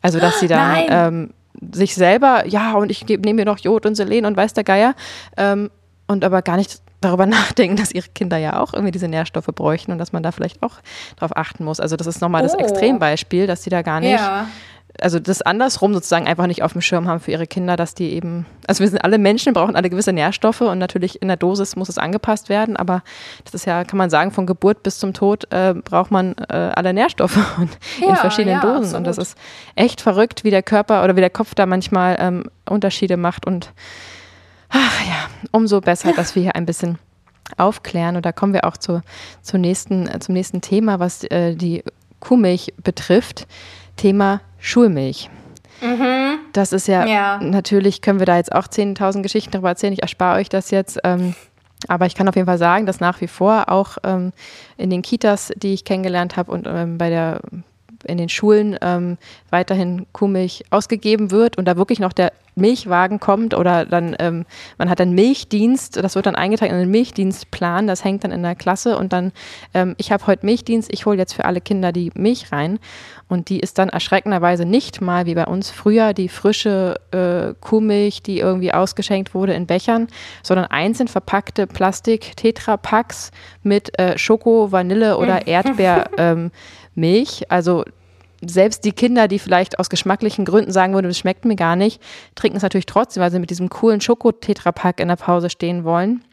Also, dass sie dann Nein. ähm, sich selber, ja, und ich nehme mir noch Jod und Selen und weiß der Geier, ähm, und aber gar nicht darüber nachdenken, dass ihre Kinder ja auch irgendwie diese Nährstoffe bräuchten und dass man da vielleicht auch drauf achten muss. Also das ist nochmal das Oh. Extrembeispiel, dass sie da gar nicht ja. Also das andersrum sozusagen einfach nicht auf dem Schirm haben für ihre Kinder, dass die eben, also wir sind alle Menschen, brauchen alle gewisse Nährstoffe und natürlich in der Dosis muss es angepasst werden, aber das ist ja, kann man sagen, von Geburt bis zum Tod äh, braucht man äh, alle Nährstoffe und in Ja, verschiedenen ja, Dosen. Und das absolut. ist echt verrückt, wie der Körper oder wie der Kopf da manchmal ähm, Unterschiede macht und ach ja, umso besser, dass wir hier ein bisschen aufklären. Und da kommen wir auch zu, zur nächsten, zum nächsten Thema, was äh, die Kuhmilch betrifft, Thema Schulmilch. Das ist ja, Ja. natürlich können wir da jetzt auch 10.000 Geschichten darüber erzählen. Ich erspare euch das jetzt. Ähm, aber ich kann auf jeden Fall sagen, dass nach wie vor auch ähm, in den Kitas, die ich kennengelernt habe und ähm, bei der in den Schulen ähm, weiterhin Kuhmilch ausgegeben wird und da wirklich noch der Milchwagen kommt oder dann, ähm, man hat einen Milchdienst, das wird dann eingetragen in den Milchdienstplan, das hängt dann in der Klasse und dann, ähm, ich habe heute Milchdienst, ich hole jetzt für alle Kinder die Milch rein und die ist dann erschreckenderweise nicht mal wie bei uns früher die frische äh, Kuhmilch, die irgendwie ausgeschenkt wurde in Bechern, sondern einzeln verpackte Plastik-Tetrapacks mit äh, Schoko, Vanille oder Erdbeermilch. Ähm, also selbst die Kinder, die vielleicht aus geschmacklichen Gründen sagen würden, es schmeckt mir gar nicht, trinken es natürlich trotzdem, weil sie mit diesem coolen Schokotetrapack in der Pause stehen wollen.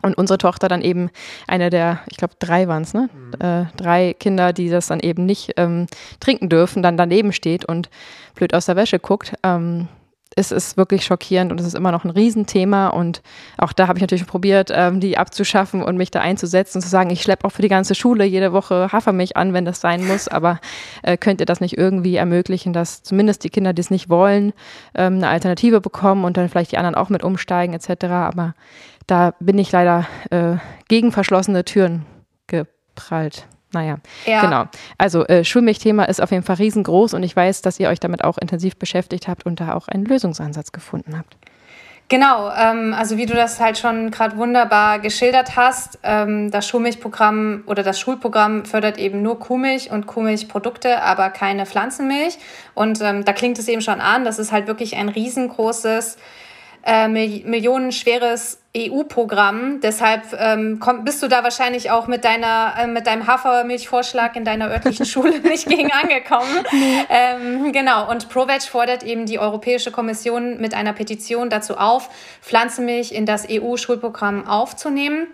Und unsere Tochter dann eben eine der, ich glaube, drei waren es, ne? Mhm. Äh, drei Kinder, die das dann eben nicht ähm, trinken dürfen, dann daneben steht und blöd aus der Wäsche guckt. Ähm, es ist wirklich schockierend und es ist immer noch ein Riesenthema. Und auch da habe ich natürlich probiert, ähm, die abzuschaffen und mich da einzusetzen und zu sagen, ich schleppe auch für die ganze Schule jede Woche Hafermilch an, wenn das sein muss. Aber äh, könnt ihr das nicht irgendwie ermöglichen, dass zumindest die Kinder, die es nicht wollen, ähm, eine Alternative bekommen und dann vielleicht die anderen auch mit umsteigen etc. Aber da bin ich leider äh, gegen verschlossene Türen geprallt. Naja, ja. genau. Also äh, Schulmilchthema ist auf jeden Fall riesengroß und ich weiß, dass ihr euch damit auch intensiv beschäftigt habt und da auch einen Lösungsansatz gefunden habt. Genau, ähm, also wie du das halt schon gerade wunderbar geschildert hast, ähm, das Schulmilchprogramm oder das Schulprogramm fördert eben nur Kuhmilch und Kuhmilchprodukte, aber keine Pflanzenmilch. Und ähm, da klingt es eben schon an, das ist halt wirklich ein riesengroßes äh, millionenschweres EU-Programm. Deshalb ähm, komm, bist du da wahrscheinlich auch mit, deiner, äh, mit deinem Hafermilchvorschlag in deiner örtlichen Schule nicht gegen angekommen. Ähm, genau, und ProVeg fordert eben die Europäische Kommission mit einer Petition dazu auf, Pflanzenmilch in das EU-Schulprogramm aufzunehmen.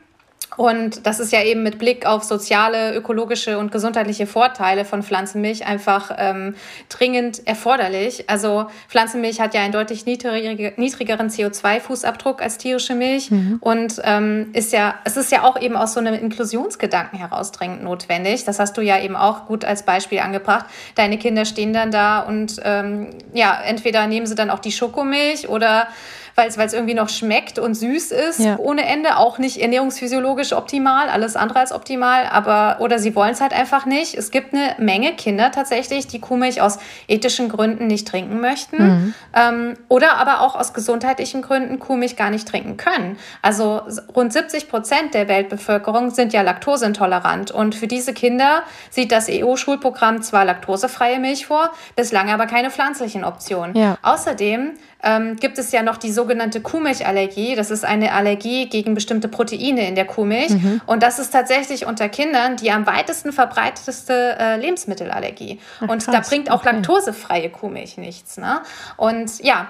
Und das ist ja eben mit Blick auf soziale, ökologische und gesundheitliche Vorteile von Pflanzenmilch einfach ähm, dringend erforderlich. Also Pflanzenmilch hat ja einen deutlich niedrigeren CO2-Fußabdruck als tierische Milch mhm. und ähm, ist ja, es ist ja auch eben aus so einem Inklusionsgedanken heraus dringend notwendig. Das hast du ja eben auch gut als Beispiel angebracht. Deine Kinder stehen dann da und ähm, ja, entweder nehmen sie dann auch die Schokomilch oder weil es irgendwie noch schmeckt und süß ist ja. ohne Ende, auch nicht ernährungsphysiologisch optimal, alles andere als optimal, aber oder sie wollen es halt einfach nicht. Es gibt eine Menge Kinder tatsächlich, die Kuhmilch aus ethischen Gründen nicht trinken möchten mhm. ähm, oder aber auch aus gesundheitlichen Gründen Kuhmilch gar nicht trinken können. Also rund 70 Prozent der Weltbevölkerung sind ja laktoseintolerant und für diese Kinder sieht das EU-Schulprogramm zwar laktosefreie Milch vor, bislang aber keine pflanzlichen Optionen. Ja. Außerdem ähm, gibt es ja noch die sogenannte Kuhmilchallergie. Das ist eine Allergie gegen bestimmte Proteine in der Kuhmilch. Mhm. Und das ist tatsächlich unter Kindern die am weitesten verbreitetste äh, Lebensmittelallergie. Ach, und da bringt auch okay. laktosefreie Kuhmilch nichts. Ne? Und ja,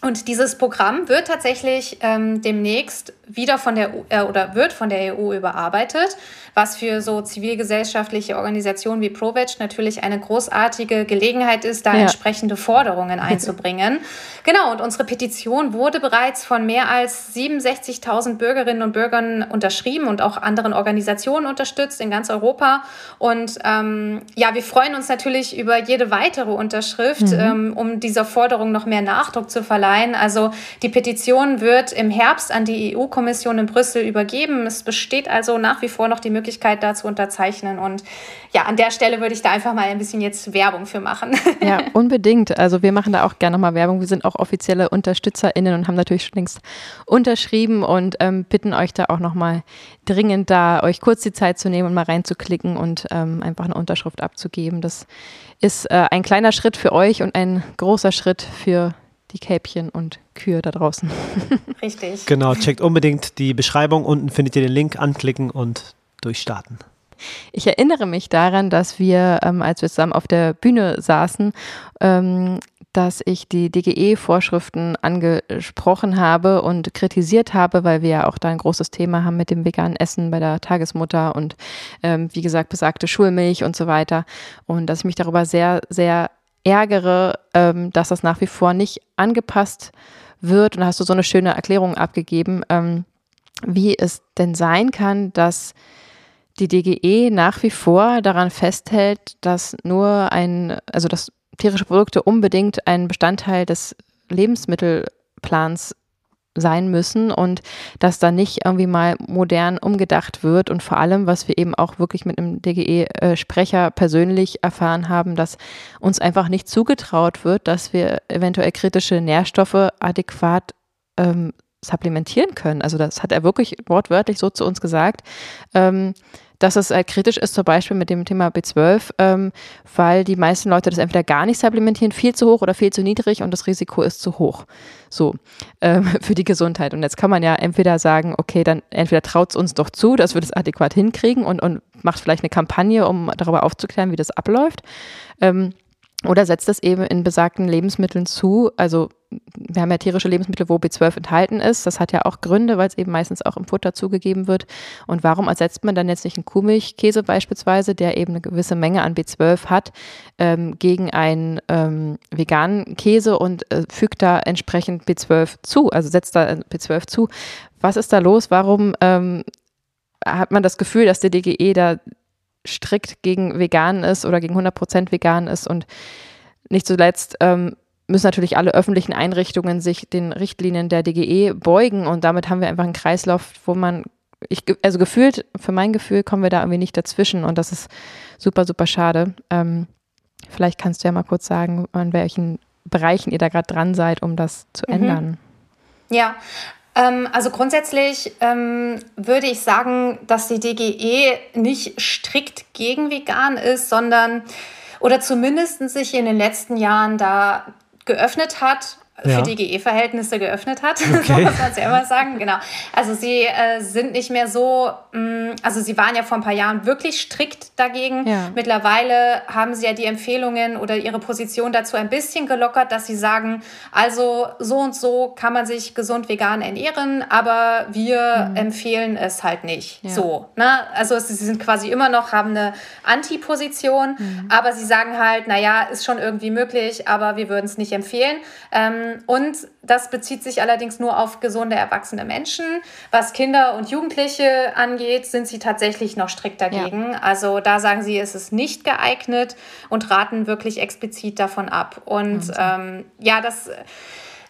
und dieses Programm wird tatsächlich ähm, demnächst wieder von der äh, oder wird von der EU überarbeitet, was für so zivilgesellschaftliche Organisationen wie ProVeg natürlich eine großartige Gelegenheit ist, da ja. entsprechende Forderungen einzubringen. genau, und unsere Petition wurde bereits von mehr als 67.000 Bürgerinnen und Bürgern unterschrieben und auch anderen Organisationen unterstützt in ganz Europa. Und ähm, ja, wir freuen uns natürlich über jede weitere Unterschrift, mhm. ähm, um dieser Forderung noch mehr Nachdruck zu verleihen. Also die Petition wird im Herbst an die EU-Kommission in Brüssel übergeben. Es besteht also nach wie vor noch die Möglichkeit, da zu unterzeichnen. Und ja, an der Stelle würde ich da einfach mal ein bisschen jetzt Werbung für machen. Ja, unbedingt. Also wir machen da auch gerne nochmal Werbung. Wir sind auch offizielle UnterstützerInnen und haben natürlich schon längst unterschrieben und ähm, bitten euch da auch nochmal dringend da, euch kurz die Zeit zu nehmen und mal reinzuklicken und ähm, einfach eine Unterschrift abzugeben. Das ist äh, ein kleiner Schritt für euch und ein großer Schritt für die Kälbchen und Kühe da draußen. Richtig. Genau, checkt unbedingt die Beschreibung. Unten findet ihr den Link, anklicken und durchstarten. Ich erinnere mich daran, dass wir, ähm, als wir zusammen auf der Bühne saßen, ähm, dass ich die DGE-Vorschriften angesprochen habe und kritisiert habe, weil wir ja auch da ein großes Thema haben mit dem veganen Essen bei der Tagesmutter und ähm, wie gesagt besagte Schulmilch und so weiter. Und dass ich mich darüber sehr, sehr ärgere, ähm, dass das nach wie vor nicht angepasst wird. Und da hast du so eine schöne Erklärung abgegeben, ähm, wie es denn sein kann, dass die DGE nach wie vor daran festhält, dass nur ein, also dass tierische Produkte unbedingt ein Bestandteil des Lebensmittelplans sein müssen und dass da nicht irgendwie mal modern umgedacht wird und vor allem, was wir eben auch wirklich mit einem DGE-Sprecher persönlich erfahren haben, dass uns einfach nicht zugetraut wird, dass wir eventuell kritische Nährstoffe adäquat ähm, supplementieren können. Also das hat er wirklich wortwörtlich so zu uns gesagt. Ähm, dass es halt kritisch ist, zum Beispiel mit dem Thema B12, ähm, weil die meisten Leute das entweder gar nicht supplementieren, viel zu hoch oder viel zu niedrig und das Risiko ist zu hoch. So, ähm, für die Gesundheit. Und jetzt kann man ja entweder sagen, okay, dann entweder traut es uns doch zu, dass wir das adäquat hinkriegen und, und macht vielleicht eine Kampagne, um darüber aufzuklären, wie das abläuft. Ähm, oder setzt das eben in besagten Lebensmitteln zu, also wir haben ja tierische Lebensmittel, wo B12 enthalten ist. Das hat ja auch Gründe, weil es eben meistens auch im Futter zugegeben wird. Und warum ersetzt man dann jetzt nicht einen Kuhmilchkäse beispielsweise, der eben eine gewisse Menge an B12 hat, ähm, gegen einen ähm, veganen Käse und äh, fügt da entsprechend B12 zu, also setzt da B12 zu. Was ist da los? Warum ähm, hat man das Gefühl, dass der DGE da strikt gegen vegan ist oder gegen 100% vegan ist und nicht zuletzt ähm, müssen natürlich alle öffentlichen Einrichtungen sich den Richtlinien der DGE beugen und damit haben wir einfach einen Kreislauf, wo man, ich, also gefühlt, für mein Gefühl kommen wir da irgendwie nicht dazwischen und das ist super, super schade. Ähm, vielleicht kannst du ja mal kurz sagen, an welchen Bereichen ihr da gerade dran seid, um das zu mhm. ändern. Ja, also grundsätzlich ähm, würde ich sagen, dass die DGE nicht strikt gegen vegan ist, sondern oder zumindest sich in den letzten Jahren da geöffnet hat ja. für DGE-Verhältnisse geöffnet hat, okay. so muss man selber sagen. Genau. Also sie äh, sind nicht mehr so, mh, mm, also sie waren ja vor ein paar Jahren wirklich strikt dagegen. Ja. Mittlerweile haben sie ja die Empfehlungen oder ihre Position dazu ein bisschen gelockert, dass sie sagen, also so und so kann man sich gesund vegan ernähren, aber wir mhm. empfehlen es halt nicht. Ja. So. Ne? Also sie sind quasi immer noch, haben eine Anti-Position, mhm. aber sie sagen halt, naja, ist schon irgendwie möglich, aber wir würden es nicht empfehlen. Ähm, und das bezieht sich allerdings nur auf gesunde erwachsene Menschen. Was Kinder und Jugendliche angeht, sind sie tatsächlich noch strikt dagegen. Ja. Also da sagen sie, es ist nicht geeignet und raten wirklich explizit davon ab. Und ähm, ja, das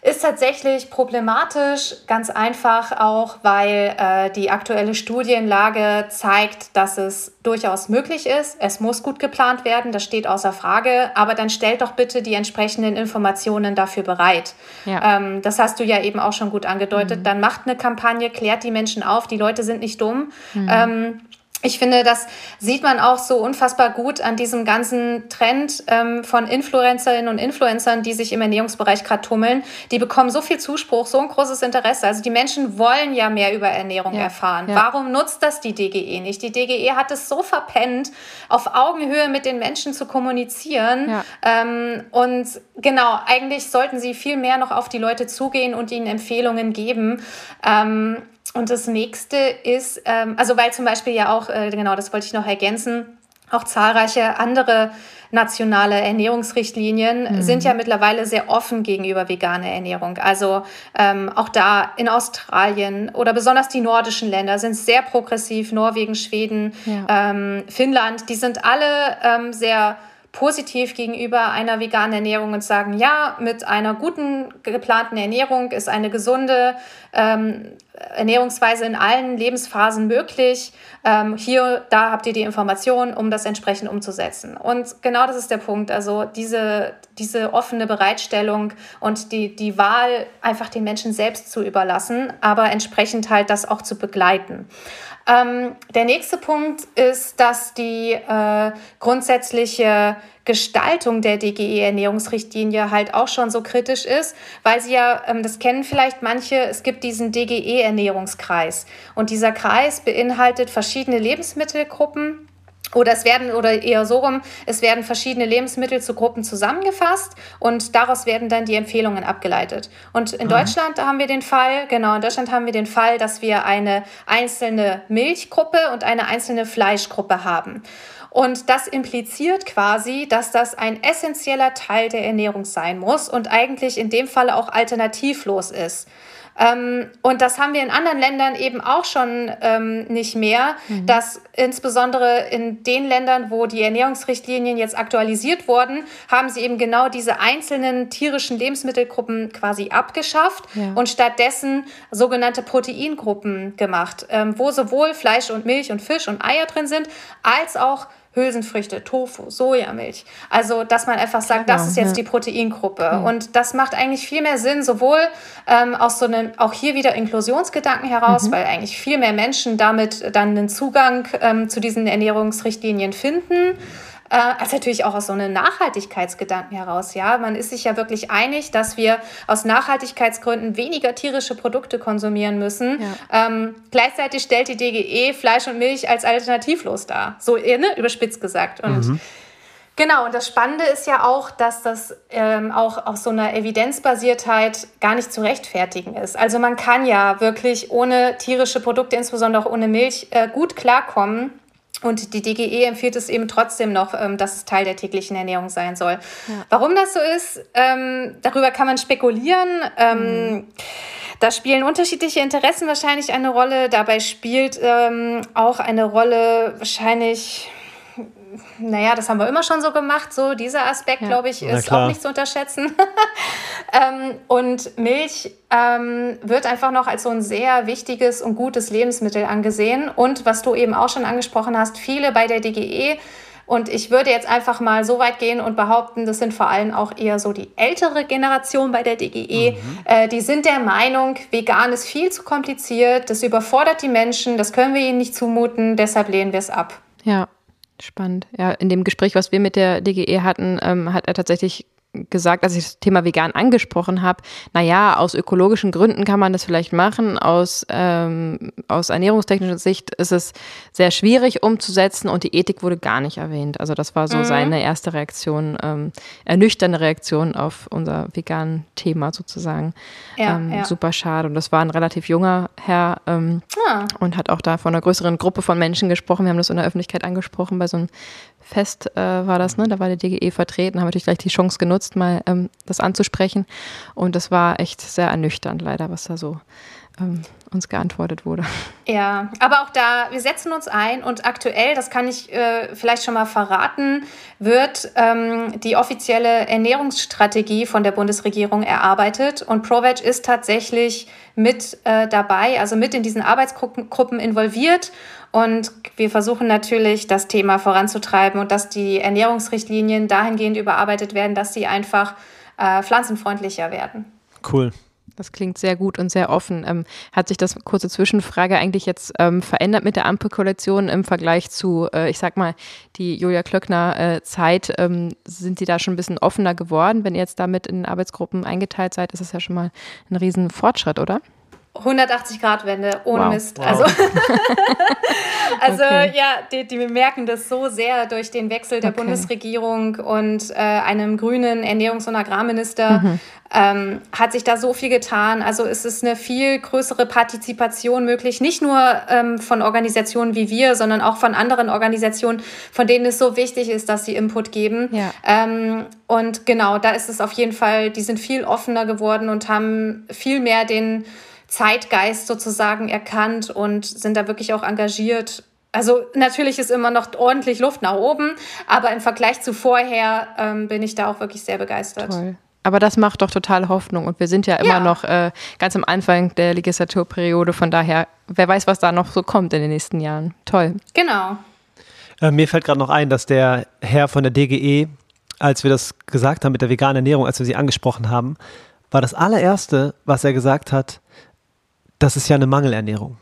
ist tatsächlich problematisch, ganz einfach auch, weil äh, die aktuelle Studienlage zeigt, dass es durchaus möglich ist. Es muss gut geplant werden, das steht außer Frage, aber dann stellt doch bitte die entsprechenden Informationen dafür bereit. Ja. Ähm, das hast du ja eben auch schon gut angedeutet. Mhm. Dann macht eine Kampagne, klärt die Menschen auf, die Leute sind nicht dumm. Mhm. Ähm, ich finde, das sieht man auch so unfassbar gut an diesem ganzen Trend ähm, von Influencerinnen und Influencern, die sich im Ernährungsbereich gerade tummeln. Die bekommen so viel Zuspruch, so ein großes Interesse. Also die Menschen wollen ja mehr über Ernährung ja, erfahren. Ja. Warum nutzt das die DGE nicht? Die DGE hat es so verpennt, auf Augenhöhe mit den Menschen zu kommunizieren. Ja. Ähm, und genau, eigentlich sollten sie viel mehr noch auf die Leute zugehen und ihnen Empfehlungen geben. Ähm, und das nächste ist, ähm, also weil zum Beispiel ja auch, äh, genau, das wollte ich noch ergänzen, auch zahlreiche andere nationale Ernährungsrichtlinien mhm. sind ja mittlerweile sehr offen gegenüber veganer Ernährung. Also ähm, auch da in Australien oder besonders die nordischen Länder sind sehr progressiv. Norwegen, Schweden, ja. ähm, Finnland, die sind alle ähm, sehr positiv gegenüber einer veganen Ernährung und sagen, ja, mit einer guten geplanten Ernährung ist eine gesunde ähm, Ernährungsweise in allen Lebensphasen möglich. Ähm, hier, da habt ihr die Informationen, um das entsprechend umzusetzen. Und genau das ist der Punkt. Also diese, diese offene Bereitstellung und die, die Wahl einfach den Menschen selbst zu überlassen, aber entsprechend halt das auch zu begleiten. Ähm, der nächste Punkt ist, dass die äh, grundsätzliche Gestaltung der DGE-Ernährungsrichtlinie halt auch schon so kritisch ist, weil sie ja, ähm, das kennen vielleicht manche, es gibt diesen DGE-Ernährungskreis. Und dieser Kreis beinhaltet verschiedene Lebensmittelgruppen oder es werden, oder eher so rum, es werden verschiedene Lebensmittel zu Gruppen zusammengefasst und daraus werden dann die Empfehlungen abgeleitet. Und in mhm. Deutschland haben wir den Fall, genau, in Deutschland haben wir den Fall, dass wir eine einzelne Milchgruppe und eine einzelne Fleischgruppe haben. Und das impliziert quasi, dass das ein essentieller Teil der Ernährung sein muss und eigentlich in dem Fall auch alternativlos ist. Ähm, und das haben wir in anderen Ländern eben auch schon ähm, nicht mehr, mhm. dass insbesondere in den Ländern, wo die Ernährungsrichtlinien jetzt aktualisiert wurden, haben sie eben genau diese einzelnen tierischen Lebensmittelgruppen quasi abgeschafft ja. und stattdessen sogenannte Proteingruppen gemacht, ähm, wo sowohl Fleisch und Milch und Fisch und Eier drin sind, als auch Hülsenfrüchte, Tofu, Sojamilch. Also, dass man einfach sagt, genau, das ist jetzt ja. die Proteingruppe. Mhm. Und das macht eigentlich viel mehr Sinn, sowohl ähm, aus so einem, auch hier wieder Inklusionsgedanken heraus, mhm. weil eigentlich viel mehr Menschen damit dann einen Zugang ähm, zu diesen Ernährungsrichtlinien finden äh, als natürlich auch aus so einem Nachhaltigkeitsgedanken heraus. Ja, man ist sich ja wirklich einig, dass wir aus Nachhaltigkeitsgründen weniger tierische Produkte konsumieren müssen. Ja. Ähm, gleichzeitig stellt die DGE Fleisch und Milch als alternativlos dar. So ne, überspitzt gesagt. Und mhm. Genau, und das Spannende ist ja auch, dass das ähm, auch aus so einer Evidenzbasiertheit gar nicht zu rechtfertigen ist. Also man kann ja wirklich ohne tierische Produkte, insbesondere auch ohne Milch, äh, gut klarkommen. Und die DGE empfiehlt es eben trotzdem noch, ähm, dass es Teil der täglichen Ernährung sein soll. Ja. Warum das so ist, ähm, darüber kann man spekulieren. Ähm, mhm. Da spielen unterschiedliche Interessen wahrscheinlich eine Rolle. Dabei spielt auch eine Rolle wahrscheinlich naja, das haben wir immer schon so gemacht. So dieser Aspekt, ja. glaube ich, ist auch nicht zu unterschätzen. ähm, und Milch ähm, wird einfach noch als so ein sehr wichtiges und gutes Lebensmittel angesehen. Und was du eben auch schon angesprochen hast, viele bei der DGE und ich würde jetzt einfach mal so weit gehen und behaupten, das sind vor allem auch eher so die ältere Generation bei der DGE. Mhm. Äh, die sind der Meinung, vegan ist viel zu kompliziert, das überfordert die Menschen, das können wir ihnen nicht zumuten, deshalb lehnen wir es ab. Ja, Spannend. Ja, in dem Gespräch, was wir mit der DGE hatten, ähm, hat er tatsächlich gesagt, als ich das Thema vegan angesprochen habe, naja, aus ökologischen Gründen kann man das vielleicht machen, aus, ähm, aus ernährungstechnischer Sicht ist es sehr schwierig umzusetzen und die Ethik wurde gar nicht erwähnt. Also das war so mhm. seine erste Reaktion, ähm, ernüchternde Reaktion auf unser vegan Thema sozusagen. Ja, ähm, ja. Super schade. Und das war ein relativ junger Herr ähm, ah. und hat auch da von einer größeren Gruppe von Menschen gesprochen. Wir haben das in der Öffentlichkeit angesprochen bei so einem Fest äh, war das, ne? Da war der DGE vertreten, haben natürlich gleich die Chance genutzt, mal ähm, das anzusprechen. Und das war echt sehr ernüchternd, leider, was da so ähm, uns geantwortet wurde. Ja, aber auch da, wir setzen uns ein und aktuell, das kann ich äh, vielleicht schon mal verraten, wird ähm, die offizielle Ernährungsstrategie von der Bundesregierung erarbeitet und ProVeg ist tatsächlich mit äh, dabei, also mit in diesen Arbeitsgruppen involviert und wir versuchen natürlich, das Thema voranzutreiben und dass die Ernährungsrichtlinien dahingehend überarbeitet werden, dass sie einfach äh, pflanzenfreundlicher werden. Cool. Das klingt sehr gut und sehr offen. Ähm, hat sich das kurze Zwischenfrage eigentlich jetzt ähm, verändert mit der Ampelkoalition im Vergleich zu, äh, ich sag mal, die Julia Klöckner äh, Zeit? Ähm, sind Sie da schon ein bisschen offener geworden? Wenn ihr jetzt damit in Arbeitsgruppen eingeteilt seid, ist das ja schon mal ein riesen Fortschritt, oder? 180 Grad Wende, ohne wow. Mist. Wow. Also, also okay. ja, die, die merken das so sehr durch den Wechsel der okay. Bundesregierung und äh, einem grünen Ernährungs- und Agrarminister. Mhm. Ähm, hat sich da so viel getan. Also es ist eine viel größere Partizipation möglich, nicht nur ähm, von Organisationen wie wir, sondern auch von anderen Organisationen, von denen es so wichtig ist, dass sie Input geben. Ja. Ähm, und genau, da ist es auf jeden Fall, die sind viel offener geworden und haben viel mehr den Zeitgeist sozusagen erkannt und sind da wirklich auch engagiert. Also natürlich ist immer noch ordentlich Luft nach oben, aber im Vergleich zu vorher ähm, bin ich da auch wirklich sehr begeistert. Toll. Aber das macht doch total Hoffnung und wir sind ja immer ja. noch äh, ganz am Anfang der Legislaturperiode. Von daher, wer weiß, was da noch so kommt in den nächsten Jahren. Toll. Genau. Äh, mir fällt gerade noch ein, dass der Herr von der DGE, als wir das gesagt haben mit der veganen Ernährung, als wir sie angesprochen haben, war das allererste, was er gesagt hat, das ist ja eine Mangelernährung.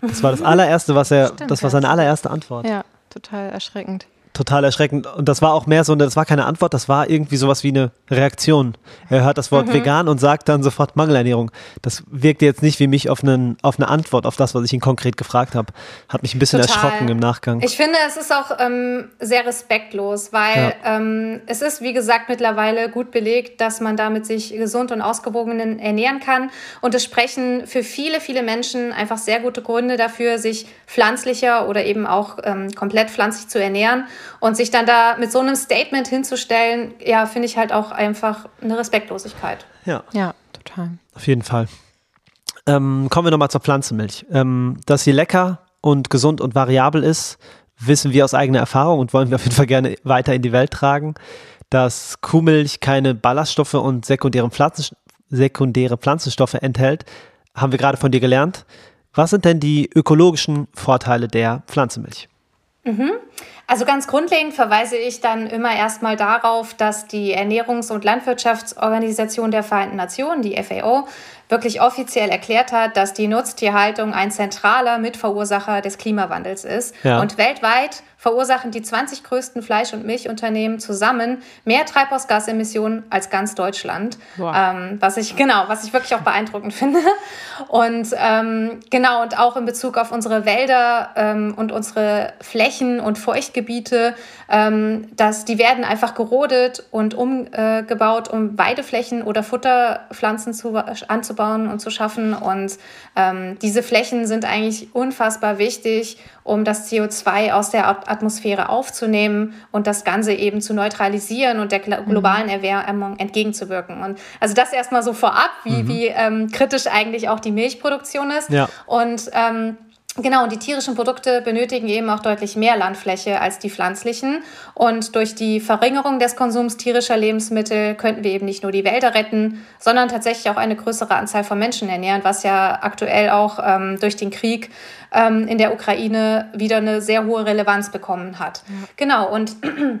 Das war das allererste, was er, Stimmt, das war seine allererste Antwort. Ja, total erschreckend total erschreckend. Und das war auch mehr so eine, das war keine Antwort, das war irgendwie sowas wie eine Reaktion. Er hört das Wort mhm. vegan und sagt dann sofort Mangelernährung. Das wirkte jetzt nicht wie mich auf, einen, auf eine Antwort auf das, was ich ihn konkret gefragt habe. Hat mich ein bisschen total. erschrocken im Nachgang. Ich finde, es ist auch ähm, sehr respektlos, weil ja. ähm, es ist, wie gesagt, mittlerweile gut belegt, dass man damit sich gesund und ausgewogen ernähren kann. Und es sprechen für viele, viele Menschen einfach sehr gute Gründe dafür, sich pflanzlicher oder eben auch ähm, komplett pflanzlich zu ernähren. Und sich dann da mit so einem Statement hinzustellen, ja, finde ich halt auch einfach eine Respektlosigkeit. Ja. Ja, total. Auf jeden Fall. Ähm, kommen wir nochmal zur Pflanzenmilch. Ähm, dass sie lecker und gesund und variabel ist, wissen wir aus eigener Erfahrung und wollen wir auf jeden Fall gerne weiter in die Welt tragen. Dass Kuhmilch keine Ballaststoffe und sekundäre, Pflanzen, sekundäre Pflanzenstoffe enthält, haben wir gerade von dir gelernt. Was sind denn die ökologischen Vorteile der Pflanzenmilch? Mhm. Also ganz grundlegend verweise ich dann immer erstmal darauf, dass die Ernährungs- und Landwirtschaftsorganisation der Vereinten Nationen, die FAO, wirklich offiziell erklärt hat, dass die Nutztierhaltung ein zentraler Mitverursacher des Klimawandels ist. Ja. Und weltweit verursachen die 20 größten Fleisch- und Milchunternehmen zusammen mehr Treibhausgasemissionen als ganz Deutschland. Ähm, was ich, genau, was ich wirklich auch beeindruckend finde. Und ähm, genau, und auch in Bezug auf unsere Wälder ähm, und unsere Flächen und Feuchtgebiete, ähm, dass die werden einfach gerodet und umgebaut, um Weideflächen oder Futterpflanzen zu, anzubauen und zu schaffen. Und ähm, diese Flächen sind eigentlich unfassbar wichtig, um das CO2 aus der Atmosphäre aufzunehmen und das Ganze eben zu neutralisieren und der mhm. globalen Erwärmung entgegenzuwirken. Und also das erstmal so vorab, wie, mhm. wie ähm, kritisch eigentlich auch die Milchproduktion ist. Ja. Und ähm, Genau, und die tierischen Produkte benötigen eben auch deutlich mehr Landfläche als die pflanzlichen. Und durch die Verringerung des Konsums tierischer Lebensmittel könnten wir eben nicht nur die Wälder retten, sondern tatsächlich auch eine größere Anzahl von Menschen ernähren, was ja aktuell auch ähm, durch den Krieg ähm, in der Ukraine wieder eine sehr hohe Relevanz bekommen hat. Ja. Genau, und,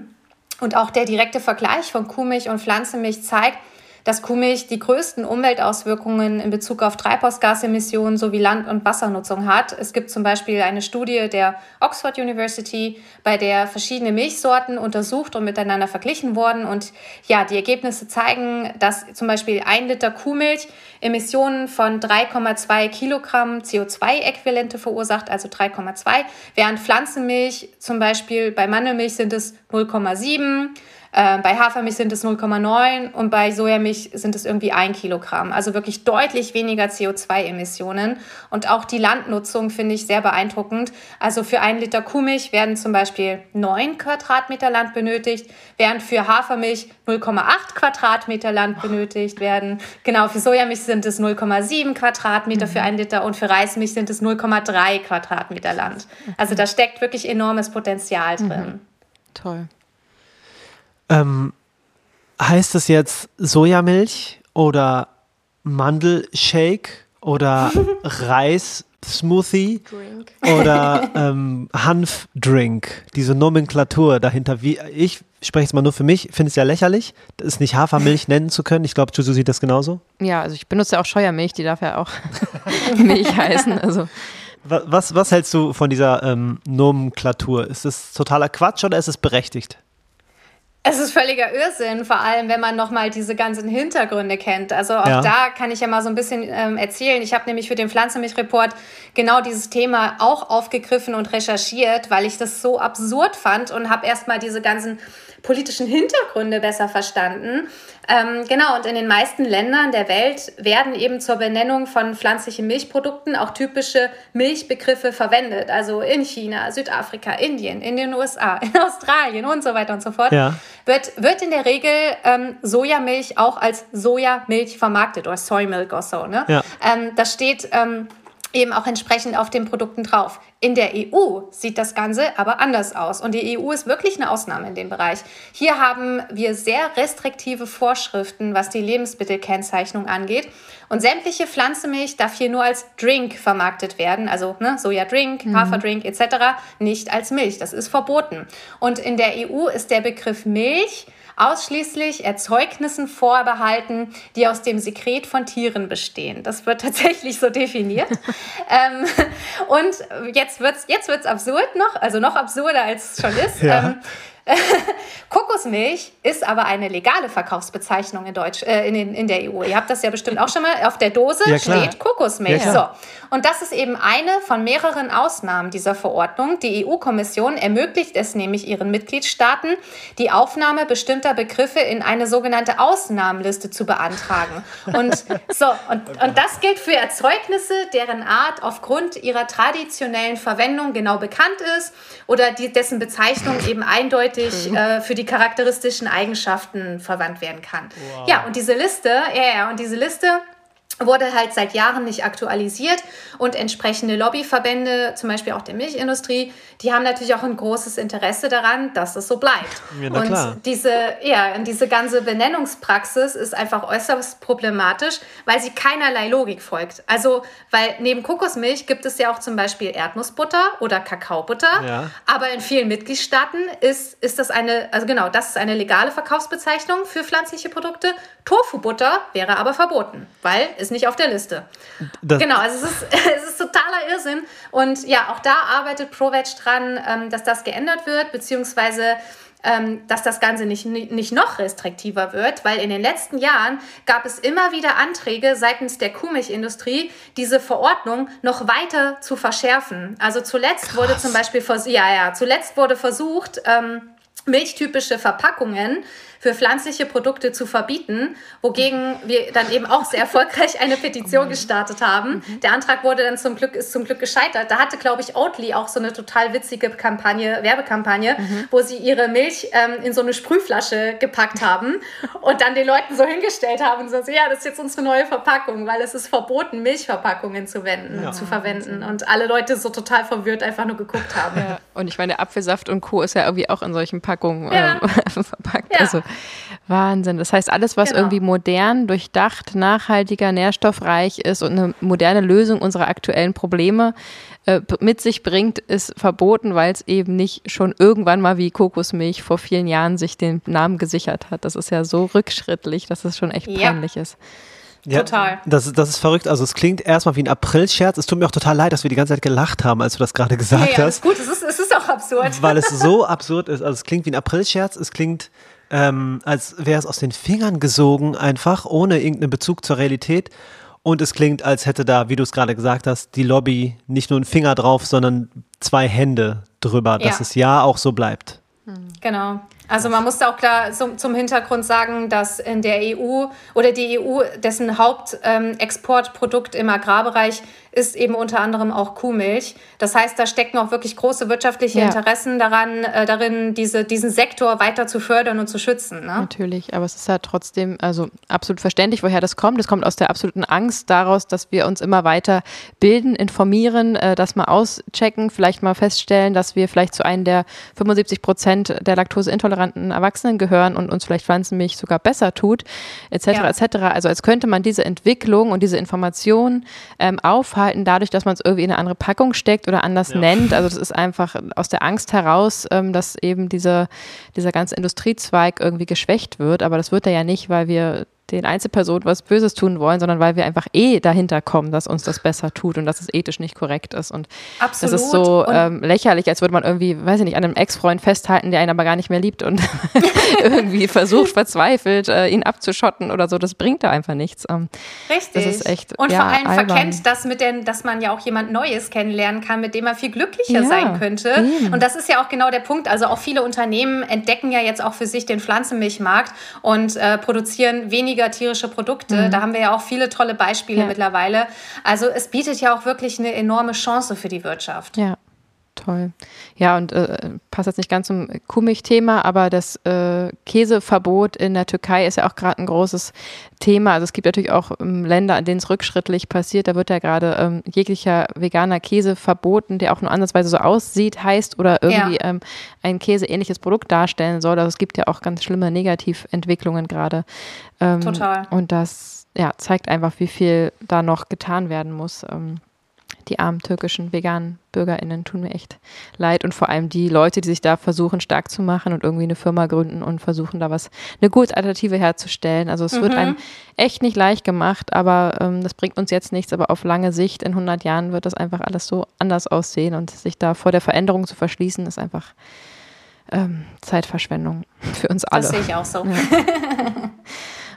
und auch der direkte Vergleich von Kuhmilch und Pflanzenmilch zeigt, dass Kuhmilch die größten Umweltauswirkungen in Bezug auf Treibhausgasemissionen sowie Land- und Wassernutzung hat. Es gibt zum Beispiel eine Studie der Oxford University, bei der verschiedene Milchsorten untersucht und miteinander verglichen wurden. Und ja, die Ergebnisse zeigen, dass zum Beispiel ein Liter Kuhmilch Emissionen von 3,2 Kilogramm CO2-Äquivalente verursacht, also 3,2, während Pflanzenmilch zum Beispiel bei Mandelmilch sind es 0,7 äh, bei Hafermilch sind es 0,9 und bei Sojamilch sind es irgendwie ein Kilogramm. Also wirklich deutlich weniger CO2-Emissionen. Und auch die Landnutzung finde ich sehr beeindruckend. Also für einen Liter Kuhmilch werden zum Beispiel 9 Quadratmeter Land benötigt, während für Hafermilch 0,8 Quadratmeter Land benötigt werden. Genau, für Sojamilch sind es 0,7 Quadratmeter mhm. für einen Liter und für Reismilch sind es 0,3 Quadratmeter Land. Also da steckt wirklich enormes Potenzial drin. Mhm. Toll. Ähm, heißt das jetzt Sojamilch oder Mandelshake oder Reis-Smoothie oder ähm, Hanfdrink? Diese Nomenklatur dahinter. Wie, ich spreche jetzt mal nur für mich, finde es ja lächerlich, das nicht Hafermilch nennen zu können. Ich glaube, Juju sieht das genauso. Ja, also ich benutze auch Scheuermilch, die darf ja auch Milch heißen. Also. Was, was hältst du von dieser ähm, Nomenklatur? Ist das totaler Quatsch oder ist es berechtigt? Es ist völliger Irrsinn, vor allem wenn man nochmal diese ganzen Hintergründe kennt. Also auch ja. da kann ich ja mal so ein bisschen ähm, erzählen. Ich habe nämlich für den Pflanzenmilch-Report genau dieses Thema auch aufgegriffen und recherchiert, weil ich das so absurd fand und habe erstmal diese ganzen politischen Hintergründe besser verstanden. Ähm, genau, und in den meisten Ländern der Welt werden eben zur Benennung von pflanzlichen Milchprodukten auch typische Milchbegriffe verwendet. Also in China, Südafrika, Indien, in den USA, in Australien und so weiter und so fort. Ja. Wird, wird in der Regel ähm, Sojamilch auch als Sojamilch vermarktet oder Soy Milk oder so. Ne? Ja. Ähm, das steht ähm, eben auch entsprechend auf den Produkten drauf. In der EU sieht das Ganze aber anders aus. Und die EU ist wirklich eine Ausnahme in dem Bereich. Hier haben wir sehr restriktive Vorschriften, was die Lebensmittelkennzeichnung angeht. Und sämtliche Pflanzenmilch darf hier nur als Drink vermarktet werden, also ne, Sojadrink, mhm. Haferdrink etc., nicht als Milch. Das ist verboten. Und in der EU ist der Begriff Milch ausschließlich Erzeugnissen vorbehalten, die aus dem Sekret von Tieren bestehen. Das wird tatsächlich so definiert. ähm, und jetzt wird es jetzt wird's absurd noch, also noch absurder als es schon ist. Ja. Ähm, Kokosmilch ist aber eine legale Verkaufsbezeichnung in, Deutsch, äh, in, in, der EU. Ihr habt das ja bestimmt auch schon mal. Auf der Dose ja, steht Kokosmilch. Ja, so. Und das ist eben eine von mehreren Ausnahmen dieser Verordnung. Die EU-Kommission ermöglicht es nämlich ihren Mitgliedstaaten, die Aufnahme bestimmter Begriffe in eine sogenannte Ausnahmenliste zu beantragen. Und, so, und, und das gilt für Erzeugnisse, deren Art aufgrund ihrer traditionellen Verwendung genau bekannt ist oder die, dessen Bezeichnung eben eindeutig eindeutig mhm. äh, für die charakteristischen Eigenschaften verwandt werden kann. Wow. Ja, und diese Liste, ja, ja, und diese Liste wurde halt seit Jahren nicht aktualisiert und entsprechende Lobbyverbände, zum Beispiel auch der Milchindustrie, die haben natürlich auch ein großes Interesse daran, dass es so bleibt. Ja, und klar. diese, ja, diese ganze Benennungspraxis ist einfach äußerst problematisch, weil sie keinerlei Logik folgt. Also, weil neben Kokosmilch gibt es ja auch zum Beispiel Erdnussbutter oder Kakaobutter, ja. aber in vielen Mitgliedstaaten ist, ist das eine, also genau, das ist eine legale Verkaufsbezeichnung für pflanzliche Produkte. Tofu-Butter wäre aber verboten, weil ist nicht auf der Liste. Das genau, also es ist, es ist totaler Irrsinn. Und ja, auch da arbeitet ProVeg dran, ähm, dass das geändert wird, beziehungsweise ähm, dass das Ganze nicht, nicht noch restriktiver wird, weil in den letzten Jahren gab es immer wieder Anträge seitens der Kuhmilchindustrie, diese Verordnung noch weiter zu verschärfen. Also zuletzt Krass. wurde zum Beispiel, ja, ja, zuletzt wurde versucht, ähm, milchtypische Verpackungen für pflanzliche Produkte zu verbieten, wogegen wir dann eben auch sehr erfolgreich eine Petition gestartet haben. Mhm. Der Antrag wurde dann zum Glück, ist zum Glück gescheitert. Da hatte, glaube ich, Oatly auch so eine total witzige Kampagne, Werbekampagne, mhm. wo sie ihre Milch ähm, in so eine Sprühflasche gepackt haben und dann den Leuten so hingestellt haben und so, ja, das ist jetzt unsere neue Verpackung, weil es ist verboten, Milchverpackungen zu, wenden, ja. zu verwenden. Und alle Leute so total verwirrt einfach nur geguckt haben. Ja. Und ich meine, Apfelsaft und Co. ist ja irgendwie auch in solchen Packungen ja. äh, verpackt. Also Wahnsinn. Das heißt, alles, was genau. irgendwie modern, durchdacht, nachhaltiger, nährstoffreich ist und eine moderne Lösung unserer aktuellen Probleme äh, mit sich bringt, ist verboten, weil es eben nicht schon irgendwann mal wie Kokosmilch vor vielen Jahren sich den Namen gesichert hat. Das ist ja so rückschrittlich, dass es schon echt ja. peinlich ist. Ja, total. Das, das ist verrückt. Also es klingt erstmal wie ein Aprilscherz. Es tut mir auch total leid, dass wir die ganze Zeit gelacht haben, als du das gerade gesagt ja, ja, hast. Ist gut, es ist, es ist auch absurd. Weil es so absurd ist. Also es klingt wie ein Aprilscherz. Es klingt ähm, als wäre es aus den Fingern gesogen, einfach ohne irgendeinen Bezug zur Realität. Und es klingt, als hätte da, wie du es gerade gesagt hast, die Lobby nicht nur einen Finger drauf, sondern zwei Hände drüber, dass ja. es ja auch so bleibt. Genau. Also man muss auch klar zum, zum, Hintergrund sagen, dass in der EU oder die EU, dessen Hauptexportprodukt ähm, im Agrarbereich ist eben unter anderem auch Kuhmilch. Das heißt, da stecken auch wirklich große wirtschaftliche ja. Interessen daran, äh, darin, diese, diesen Sektor weiter zu fördern und zu schützen. Ne? Natürlich, aber es ist halt trotzdem also absolut verständlich, woher das kommt. Es kommt aus der absoluten Angst daraus, dass wir uns immer weiter bilden, informieren, äh, das mal auschecken, vielleicht mal feststellen, dass wir vielleicht zu einem der 75 Prozent der laktoseintoleranten Erwachsenen gehören und uns vielleicht Pflanzenmilch sogar besser tut, etc. Ja. etc. Also als könnte man diese Entwicklung und diese Information ähm, aufhalten aufhalten, dadurch, dass man es irgendwie in eine andere Packung steckt oder anders ja. nennt. Also das ist einfach aus der Angst heraus, ähm, dass eben diese, dieser ganze Industriezweig irgendwie geschwächt wird. Aber das wird er ja nicht, weil wir den Einzelpersonen was Böses tun wollen, sondern weil wir einfach eh dahinter kommen, dass uns das besser tut und dass es ethisch nicht korrekt ist. Und Absolut. das ist so ähm, lächerlich, als würde man irgendwie, weiß ich nicht, an einem Ex-Freund festhalten, der einen aber gar nicht mehr liebt und irgendwie versucht, verzweifelt, äh, ihn abzuschotten oder so. Das bringt da einfach nichts. Ähm, Richtig. Das ist echt, und ja, vor allem albern. verkennt das mit den, dass man ja auch jemand Neues kennenlernen kann, mit dem man viel glücklicher ja, sein könnte. Eben. Und das ist ja auch genau der Punkt. Also auch viele Unternehmen entdecken ja jetzt auch für sich den Pflanzenmilchmarkt und äh, produzieren weniger weniger tierische Produkte. Mhm. Da haben wir ja auch viele tolle Beispiele ja. mittlerweile. Also es bietet ja auch wirklich eine enorme Chance für die Wirtschaft. Ja. Toll. Ja, und äh, passt jetzt nicht ganz zum Kuhmilch-Thema, aber das äh, Käseverbot in der Türkei ist ja auch gerade ein großes Thema. Also es gibt natürlich auch ähm, Länder, an denen es rückschrittlich passiert. Da wird ja gerade ähm, jeglicher veganer Käse verboten, der auch nur ansatzweise so aussieht, heißt oder irgendwie ja. ähm, ein käseähnliches Produkt darstellen soll. Also es gibt ja auch ganz schlimme Negativentwicklungen gerade. Ähm, Total. Und das ja, zeigt einfach, wie viel da noch getan werden muss. Ähm, die armen türkischen veganen BürgerInnen tun mir echt leid und vor allem die Leute, die sich da versuchen stark zu machen und irgendwie eine Firma gründen und versuchen da was, eine gute Alternative herzustellen. Also es mhm. wird einem echt nicht leicht gemacht, aber ähm, das bringt uns jetzt nichts, aber auf lange Sicht in 100 Jahren wird das einfach alles so anders aussehen und sich da vor der Veränderung zu verschließen, ist einfach ähm, Zeitverschwendung für uns alle. Das sehe ich auch so. Ja.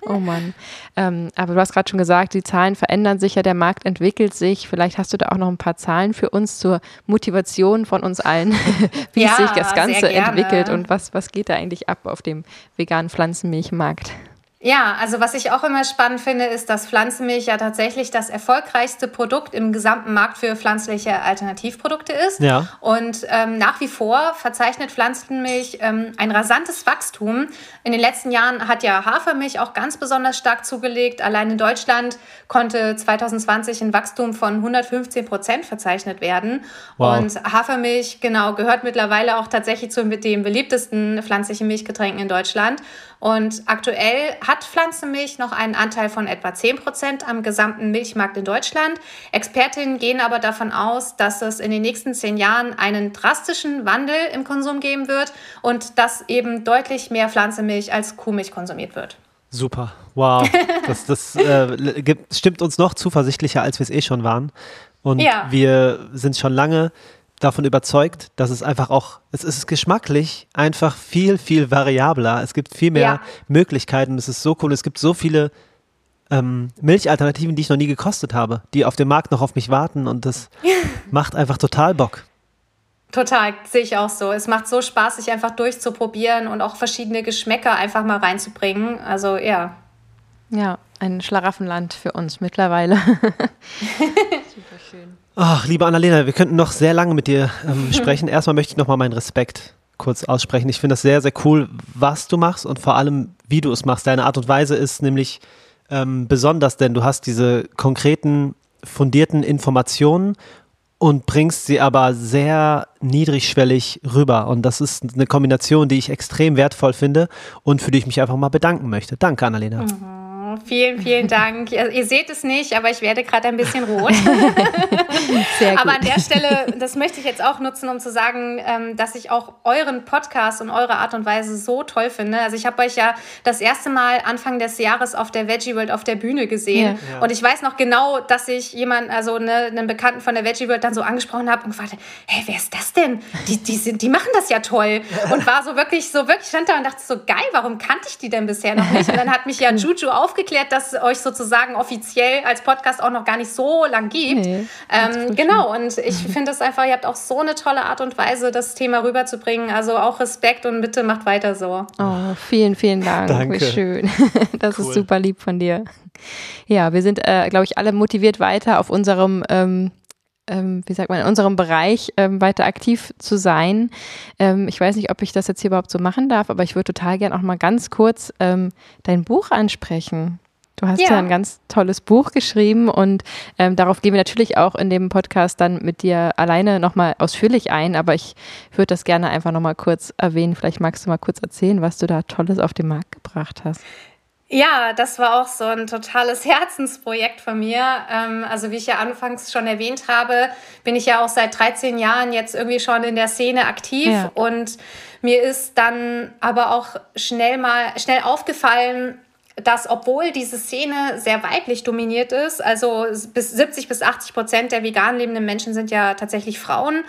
Oh Mann. Ähm, aber du hast gerade schon gesagt, die Zahlen verändern sich ja, der Markt entwickelt sich. Vielleicht hast du da auch noch ein paar Zahlen für uns zur Motivation von uns allen, wie ja, sich das Ganze entwickelt und was, was geht da eigentlich ab auf dem veganen Pflanzenmilchmarkt? Ja, also was ich auch immer spannend finde, ist, dass Pflanzenmilch ja tatsächlich das erfolgreichste Produkt im gesamten Markt für pflanzliche Alternativprodukte ist. Ja. Und ähm, nach wie vor verzeichnet Pflanzenmilch ähm, ein rasantes Wachstum. In den letzten Jahren hat ja Hafermilch auch ganz besonders stark zugelegt. Allein in Deutschland konnte 2020 ein Wachstum von 115 Prozent verzeichnet werden. Wow. Und Hafermilch, genau, gehört mittlerweile auch tatsächlich zu den beliebtesten pflanzlichen Milchgetränken in Deutschland. Und aktuell hat Pflanzenmilch noch einen Anteil von etwa 10 Prozent am gesamten Milchmarkt in Deutschland. Expertinnen gehen aber davon aus, dass es in den nächsten zehn Jahren einen drastischen Wandel im Konsum geben wird und dass eben deutlich mehr Pflanzenmilch als Kuhmilch konsumiert wird. Super, wow. Das, das äh, stimmt uns noch zuversichtlicher, als wir es eh schon waren. Und ja. wir sind schon lange davon überzeugt, dass es einfach auch, es ist geschmacklich einfach viel, viel variabler. Es gibt viel mehr ja. Möglichkeiten. Es ist so cool. Es gibt so viele ähm, Milchalternativen, die ich noch nie gekostet habe, die auf dem Markt noch auf mich warten und das macht einfach total Bock. Total, sehe ich auch so. Es macht so Spaß, sich einfach durchzuprobieren und auch verschiedene Geschmäcker einfach mal reinzubringen. Also ja. Ja, ein Schlaraffenland für uns mittlerweile. Super schön. Ach, liebe Annalena, wir könnten noch sehr lange mit dir ähm, sprechen. Erstmal möchte ich nochmal meinen Respekt kurz aussprechen. Ich finde das sehr, sehr cool, was du machst und vor allem, wie du es machst. Deine Art und Weise ist nämlich ähm, besonders, denn du hast diese konkreten, fundierten Informationen und bringst sie aber sehr niedrigschwellig rüber. Und das ist eine Kombination, die ich extrem wertvoll finde und für die ich mich einfach mal bedanken möchte. Danke, Annalena. Mhm vielen, vielen Dank. Ihr, ihr, seht es nicht, aber ich werde gerade ein bisschen rot. Aber an der Stelle, das möchte ich jetzt auch nutzen, um zu sagen, ähm, dass ich auch euren Podcast und eure Art und Weise so toll finde. Also ich habe euch ja das erste Mal Anfang des Jahres auf der Veggie World auf der Bühne gesehen. Ja. Und ich weiß noch genau, dass ich jemanden, also eine, einen Bekannten von der Veggie World dann so angesprochen habe und gefragt, hey, wer ist das denn? Die, die, sind, die machen das ja toll. Und war so wirklich, so wirklich stand da und dachte so, geil, warum kannte ich die denn bisher noch nicht? Und dann hat mich ja Juju aufgeklärt aufgeklärt, dass es euch sozusagen offiziell als Podcast auch noch gar nicht so lang gibt. Nee, ähm, genau, und ich finde es einfach, ihr habt auch so eine tolle Art und Weise, das Thema rüberzubringen. Also auch Respekt und bitte macht weiter so. Oh, vielen, vielen Dank. Danke. Wie schön. Das cool. ist super lieb von dir. Ja, wir sind, äh, glaube ich, alle motiviert weiter auf unserem ähm, ähm, wie sagt man, in unserem Bereich ähm, weiter aktiv zu sein. Ähm, ich weiß nicht, ob ich das jetzt hier überhaupt so machen darf, aber ich würde total gerne auch mal ganz kurz ähm, dein Buch ansprechen. Du hast ja. ja. ein ganz tolles Buch geschrieben und ähm, darauf gehen wir natürlich auch in dem Podcast dann mit dir alleine nochmal ausführlich ein, aber ich würde das gerne einfach nochmal kurz erwähnen. Vielleicht magst du mal kurz erzählen, was du da Tolles auf den Markt gebracht hast. Ja, das war auch so ein totales Herzensprojekt von mir. Ähm, also wie ich ja anfangs schon erwähnt habe, bin ich ja auch seit 13 Jahren jetzt irgendwie schon in der Szene aktiv ja. und mir ist dann aber auch schnell mal schnell aufgefallen, dass obwohl diese Szene sehr weiblich dominiert ist, also bis 70 bis 80 Prozent der vegan lebenden Menschen sind ja tatsächlich Frauen,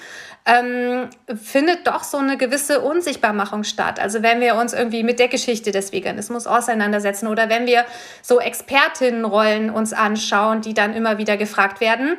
ähm, findet doch so eine gewisse Unsichtbarmachung statt. Also wenn wir uns irgendwie mit der Geschichte des Veganismus auseinandersetzen oder wenn wir so Expertinnenrollen uns anschauen, die dann immer wieder gefragt werden,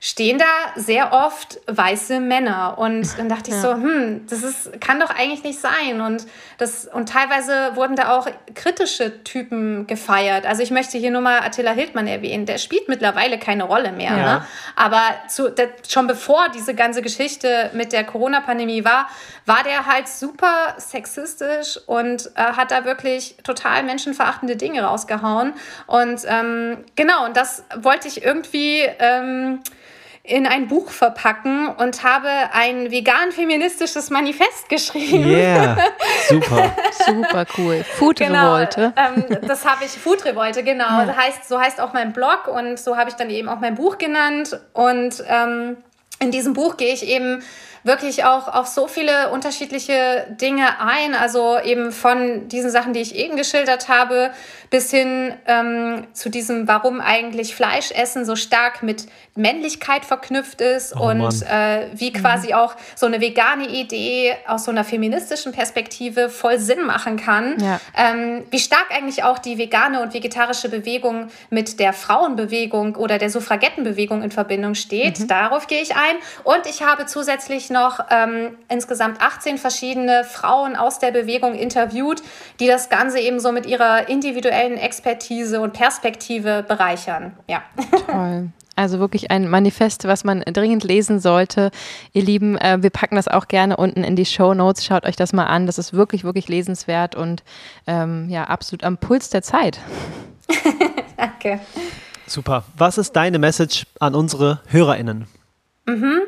stehen da sehr oft weiße Männer. Und dann dachte ich so, hm, das ist, kann doch eigentlich nicht sein. Und, das, und teilweise wurden da auch kritische Typen gefeiert. Also ich möchte hier nur mal Attila Hildmann erwähnen. Der spielt mittlerweile keine Rolle mehr. Ja. Ne? Aber zu, der, schon bevor diese ganze Geschichte mit der Corona-Pandemie war, war der halt super sexistisch und äh, hat da wirklich total menschenverachtende Dinge rausgehauen. Und ähm, genau, und das wollte ich irgendwie... Ähm, in ein Buch verpacken und habe ein vegan-feministisches Manifest geschrieben. Yeah, super. super cool. Food genau, Revolte. Ähm, das habe ich, Food Revolte, genau. Ja. Das heißt, so heißt auch mein Blog und so habe ich dann eben auch mein Buch genannt. Und ähm, in diesem Buch gehe ich eben wirklich auch auf so viele unterschiedliche Dinge ein. Also eben von diesen Sachen, die ich eben geschildert habe, bis hin ähm, zu diesem, warum eigentlich Fleischessen so stark mit Männlichkeit verknüpft ist oh, und äh, wie quasi mhm. auch so eine vegane Idee aus so einer feministischen Perspektive voll Sinn machen kann. Ja. Ähm, wie stark eigentlich auch die vegane und vegetarische Bewegung mit der Frauenbewegung oder der Suffragettenbewegung in Verbindung steht. Mhm. Darauf gehe ich ein. Und ich habe zusätzlich noch ähm, insgesamt 18 verschiedene Frauen aus der Bewegung interviewt, die das Ganze eben so mit ihrer individuellen Expertise und Perspektive bereichern. Ja. Toll. Also wirklich ein Manifest, was man dringend lesen sollte. Ihr Lieben, äh, wir packen das auch gerne unten in die Show Notes. Schaut euch das mal an. Das ist wirklich, wirklich lesenswert und ähm, ja, absolut am Puls der Zeit. Danke. Super. Was ist deine Message an unsere HörerInnen? Mhm.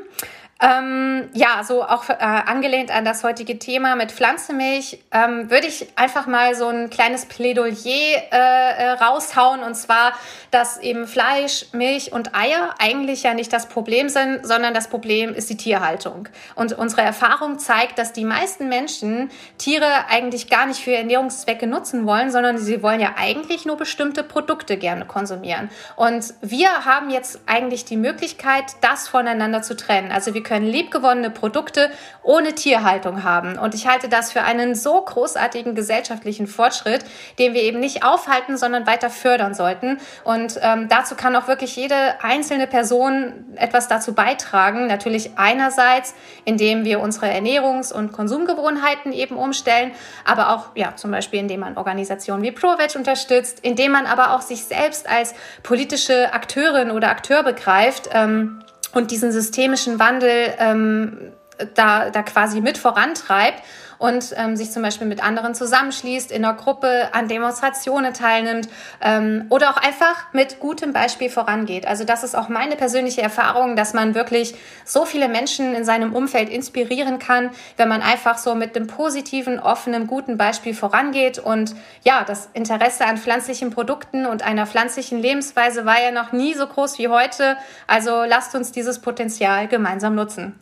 Ähm, ja, so auch äh, angelehnt an das heutige Thema mit Pflanzenmilch, ähm, würde ich einfach mal so ein kleines Plädoyer äh, äh, raushauen. Und zwar, dass eben Fleisch, Milch und Eier eigentlich ja nicht das Problem sind, sondern das Problem ist die Tierhaltung. Und unsere Erfahrung zeigt, dass die meisten Menschen Tiere eigentlich gar nicht für Ernährungszwecke nutzen wollen, sondern sie wollen ja eigentlich nur bestimmte Produkte gerne konsumieren. Und wir haben jetzt eigentlich die Möglichkeit, das voneinander zu trennen. Also wir können liebgewonnene Produkte ohne Tierhaltung haben. Und ich halte das für einen so großartigen gesellschaftlichen Fortschritt, den wir eben nicht aufhalten, sondern weiter fördern sollten. Und ähm, dazu kann auch wirklich jede einzelne Person etwas dazu beitragen. Natürlich einerseits, indem wir unsere Ernährungs- und Konsumgewohnheiten eben umstellen, aber auch ja zum Beispiel, indem man Organisationen wie ProVeg unterstützt, indem man aber auch sich selbst als politische Akteurin oder Akteur begreift. Ähm, und diesen systemischen Wandel ähm, da, da quasi mit vorantreibt und ähm, sich zum Beispiel mit anderen zusammenschließt, in einer Gruppe an Demonstrationen teilnimmt ähm, oder auch einfach mit gutem Beispiel vorangeht. Also das ist auch meine persönliche Erfahrung, dass man wirklich so viele Menschen in seinem Umfeld inspirieren kann, wenn man einfach so mit dem positiven, offenen, guten Beispiel vorangeht. Und ja, das Interesse an pflanzlichen Produkten und einer pflanzlichen Lebensweise war ja noch nie so groß wie heute. Also lasst uns dieses Potenzial gemeinsam nutzen.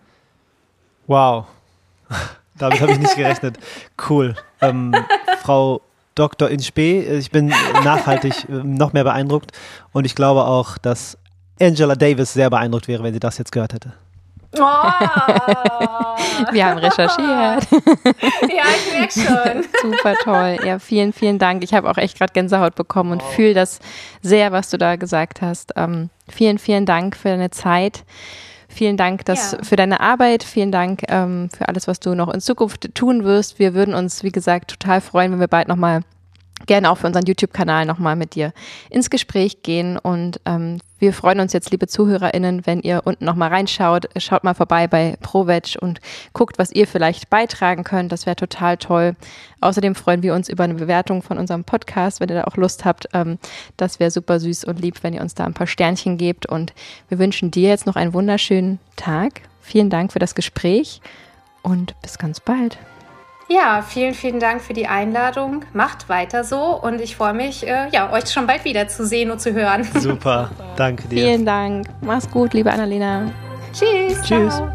Wow. Damit habe ich nicht gerechnet. Cool. Ähm, Frau Dr. Inspee, ich bin nachhaltig äh, noch mehr beeindruckt und ich glaube auch, dass Angela Davis sehr beeindruckt wäre, wenn sie das jetzt gehört hätte. Oh. Wir haben recherchiert. Ja, ich merke schon. Super toll. Ja, vielen, vielen Dank. Ich habe auch echt gerade Gänsehaut bekommen und wow. fühle das sehr, was du da gesagt hast. Ähm, vielen, vielen Dank für deine Zeit. Vielen Dank dass, ja. für deine Arbeit. Vielen Dank ähm, für alles, was du noch in Zukunft tun wirst. Wir würden uns, wie gesagt, total freuen, wenn wir bald nochmal gerne auch für unseren YouTube-Kanal nochmal mit dir ins Gespräch gehen. Und ähm, wir freuen uns jetzt, liebe ZuhörerInnen, wenn ihr unten nochmal reinschaut. Schaut mal vorbei bei ProVeg und guckt, was ihr vielleicht beitragen könnt. Das wäre total toll. Außerdem freuen wir uns über eine Bewertung von unserem Podcast, wenn ihr da auch Lust habt. Ähm, das wäre super süß und lieb, wenn ihr uns da ein paar Sternchen gebt. Und wir wünschen dir jetzt noch einen wunderschönen Tag. Vielen Dank für das Gespräch und bis ganz bald. Ja, vielen, vielen Dank für die Einladung. Macht weiter so und ich freue mich, äh, ja, euch schon bald wieder zu sehen und zu hören. Super, danke dir. Vielen Dank. Mach's gut, liebe Annalena. Tschüss. Tschüss. Ciao.